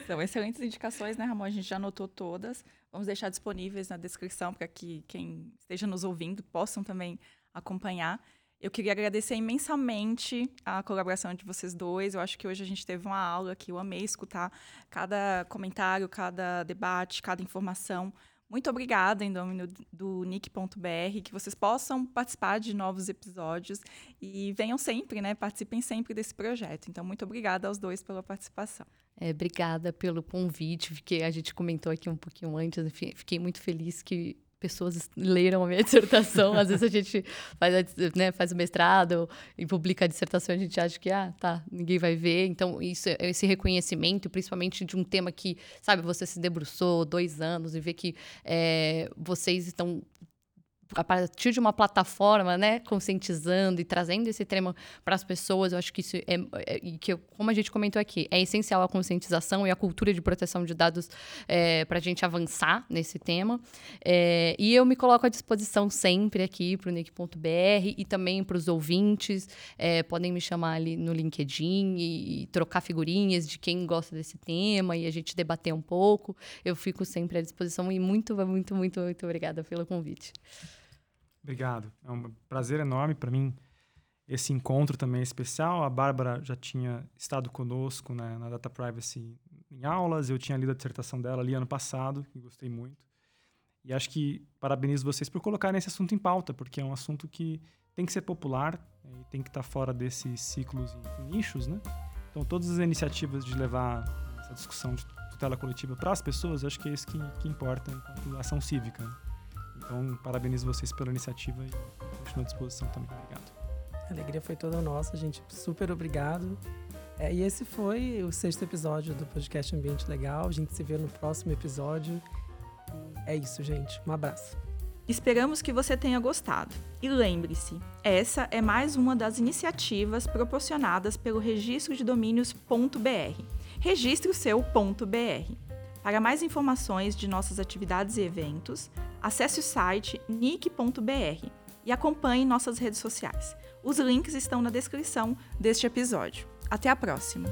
São excelentes indicações, né, Ramon? A gente já anotou todas. Vamos deixar disponíveis na descrição para que quem esteja nos ouvindo possam também acompanhar. Eu queria agradecer imensamente a colaboração de vocês dois. Eu acho que hoje a gente teve uma aula que eu amei escutar cada comentário, cada debate, cada informação. Muito obrigada em nome do nick.br, que vocês possam participar de novos episódios e venham sempre, né? Participem sempre desse projeto. Então, muito obrigada aos dois pela participação. É, obrigada pelo convite, porque a gente comentou aqui um pouquinho antes, fiquei muito feliz que pessoas leram a minha dissertação. Às vezes a gente faz, né, faz o mestrado e publica a dissertação, a gente acha que, ah, tá, ninguém vai ver. Então, isso, esse reconhecimento, principalmente de um tema que, sabe, você se debruçou dois anos e ver que é, vocês estão a partir de uma plataforma, né, conscientizando e trazendo esse tema para as pessoas, eu acho que isso é, é que como a gente comentou aqui, é essencial a conscientização e a cultura de proteção de dados é, para a gente avançar nesse tema. É, e eu me coloco à disposição sempre aqui para o nick.br e também para os ouvintes. É, podem me chamar ali no LinkedIn e, e trocar figurinhas de quem gosta desse tema e a gente debater um pouco. Eu fico sempre à disposição e muito, muito, muito, muito obrigada pelo convite. Obrigado. É um prazer enorme para mim esse encontro também é especial. A Bárbara já tinha estado conosco né, na Data Privacy em aulas, eu tinha lido a dissertação dela ali ano passado, e gostei muito. E acho que parabenizo vocês por colocarem esse assunto em pauta, porque é um assunto que tem que ser popular né, e tem que estar tá fora desses ciclos e nichos, né? Então, todas as iniciativas de levar essa discussão de tutela coletiva para as pessoas, acho que é isso que, que importa enquanto ação cívica. Então, parabenizo vocês pela iniciativa e continuo à disposição também. Obrigado. A alegria foi toda nossa, gente. Super obrigado. É, e esse foi o sexto episódio do podcast Ambiente Legal. A gente se vê no próximo episódio. É isso, gente. Um abraço. Esperamos que você tenha gostado. E lembre-se, essa é mais uma das iniciativas proporcionadas pelo Registro de Domínios.br. Registre o seu .br. Para mais informações de nossas atividades e eventos, acesse o site nick.br e acompanhe nossas redes sociais. Os links estão na descrição deste episódio. Até a próxima!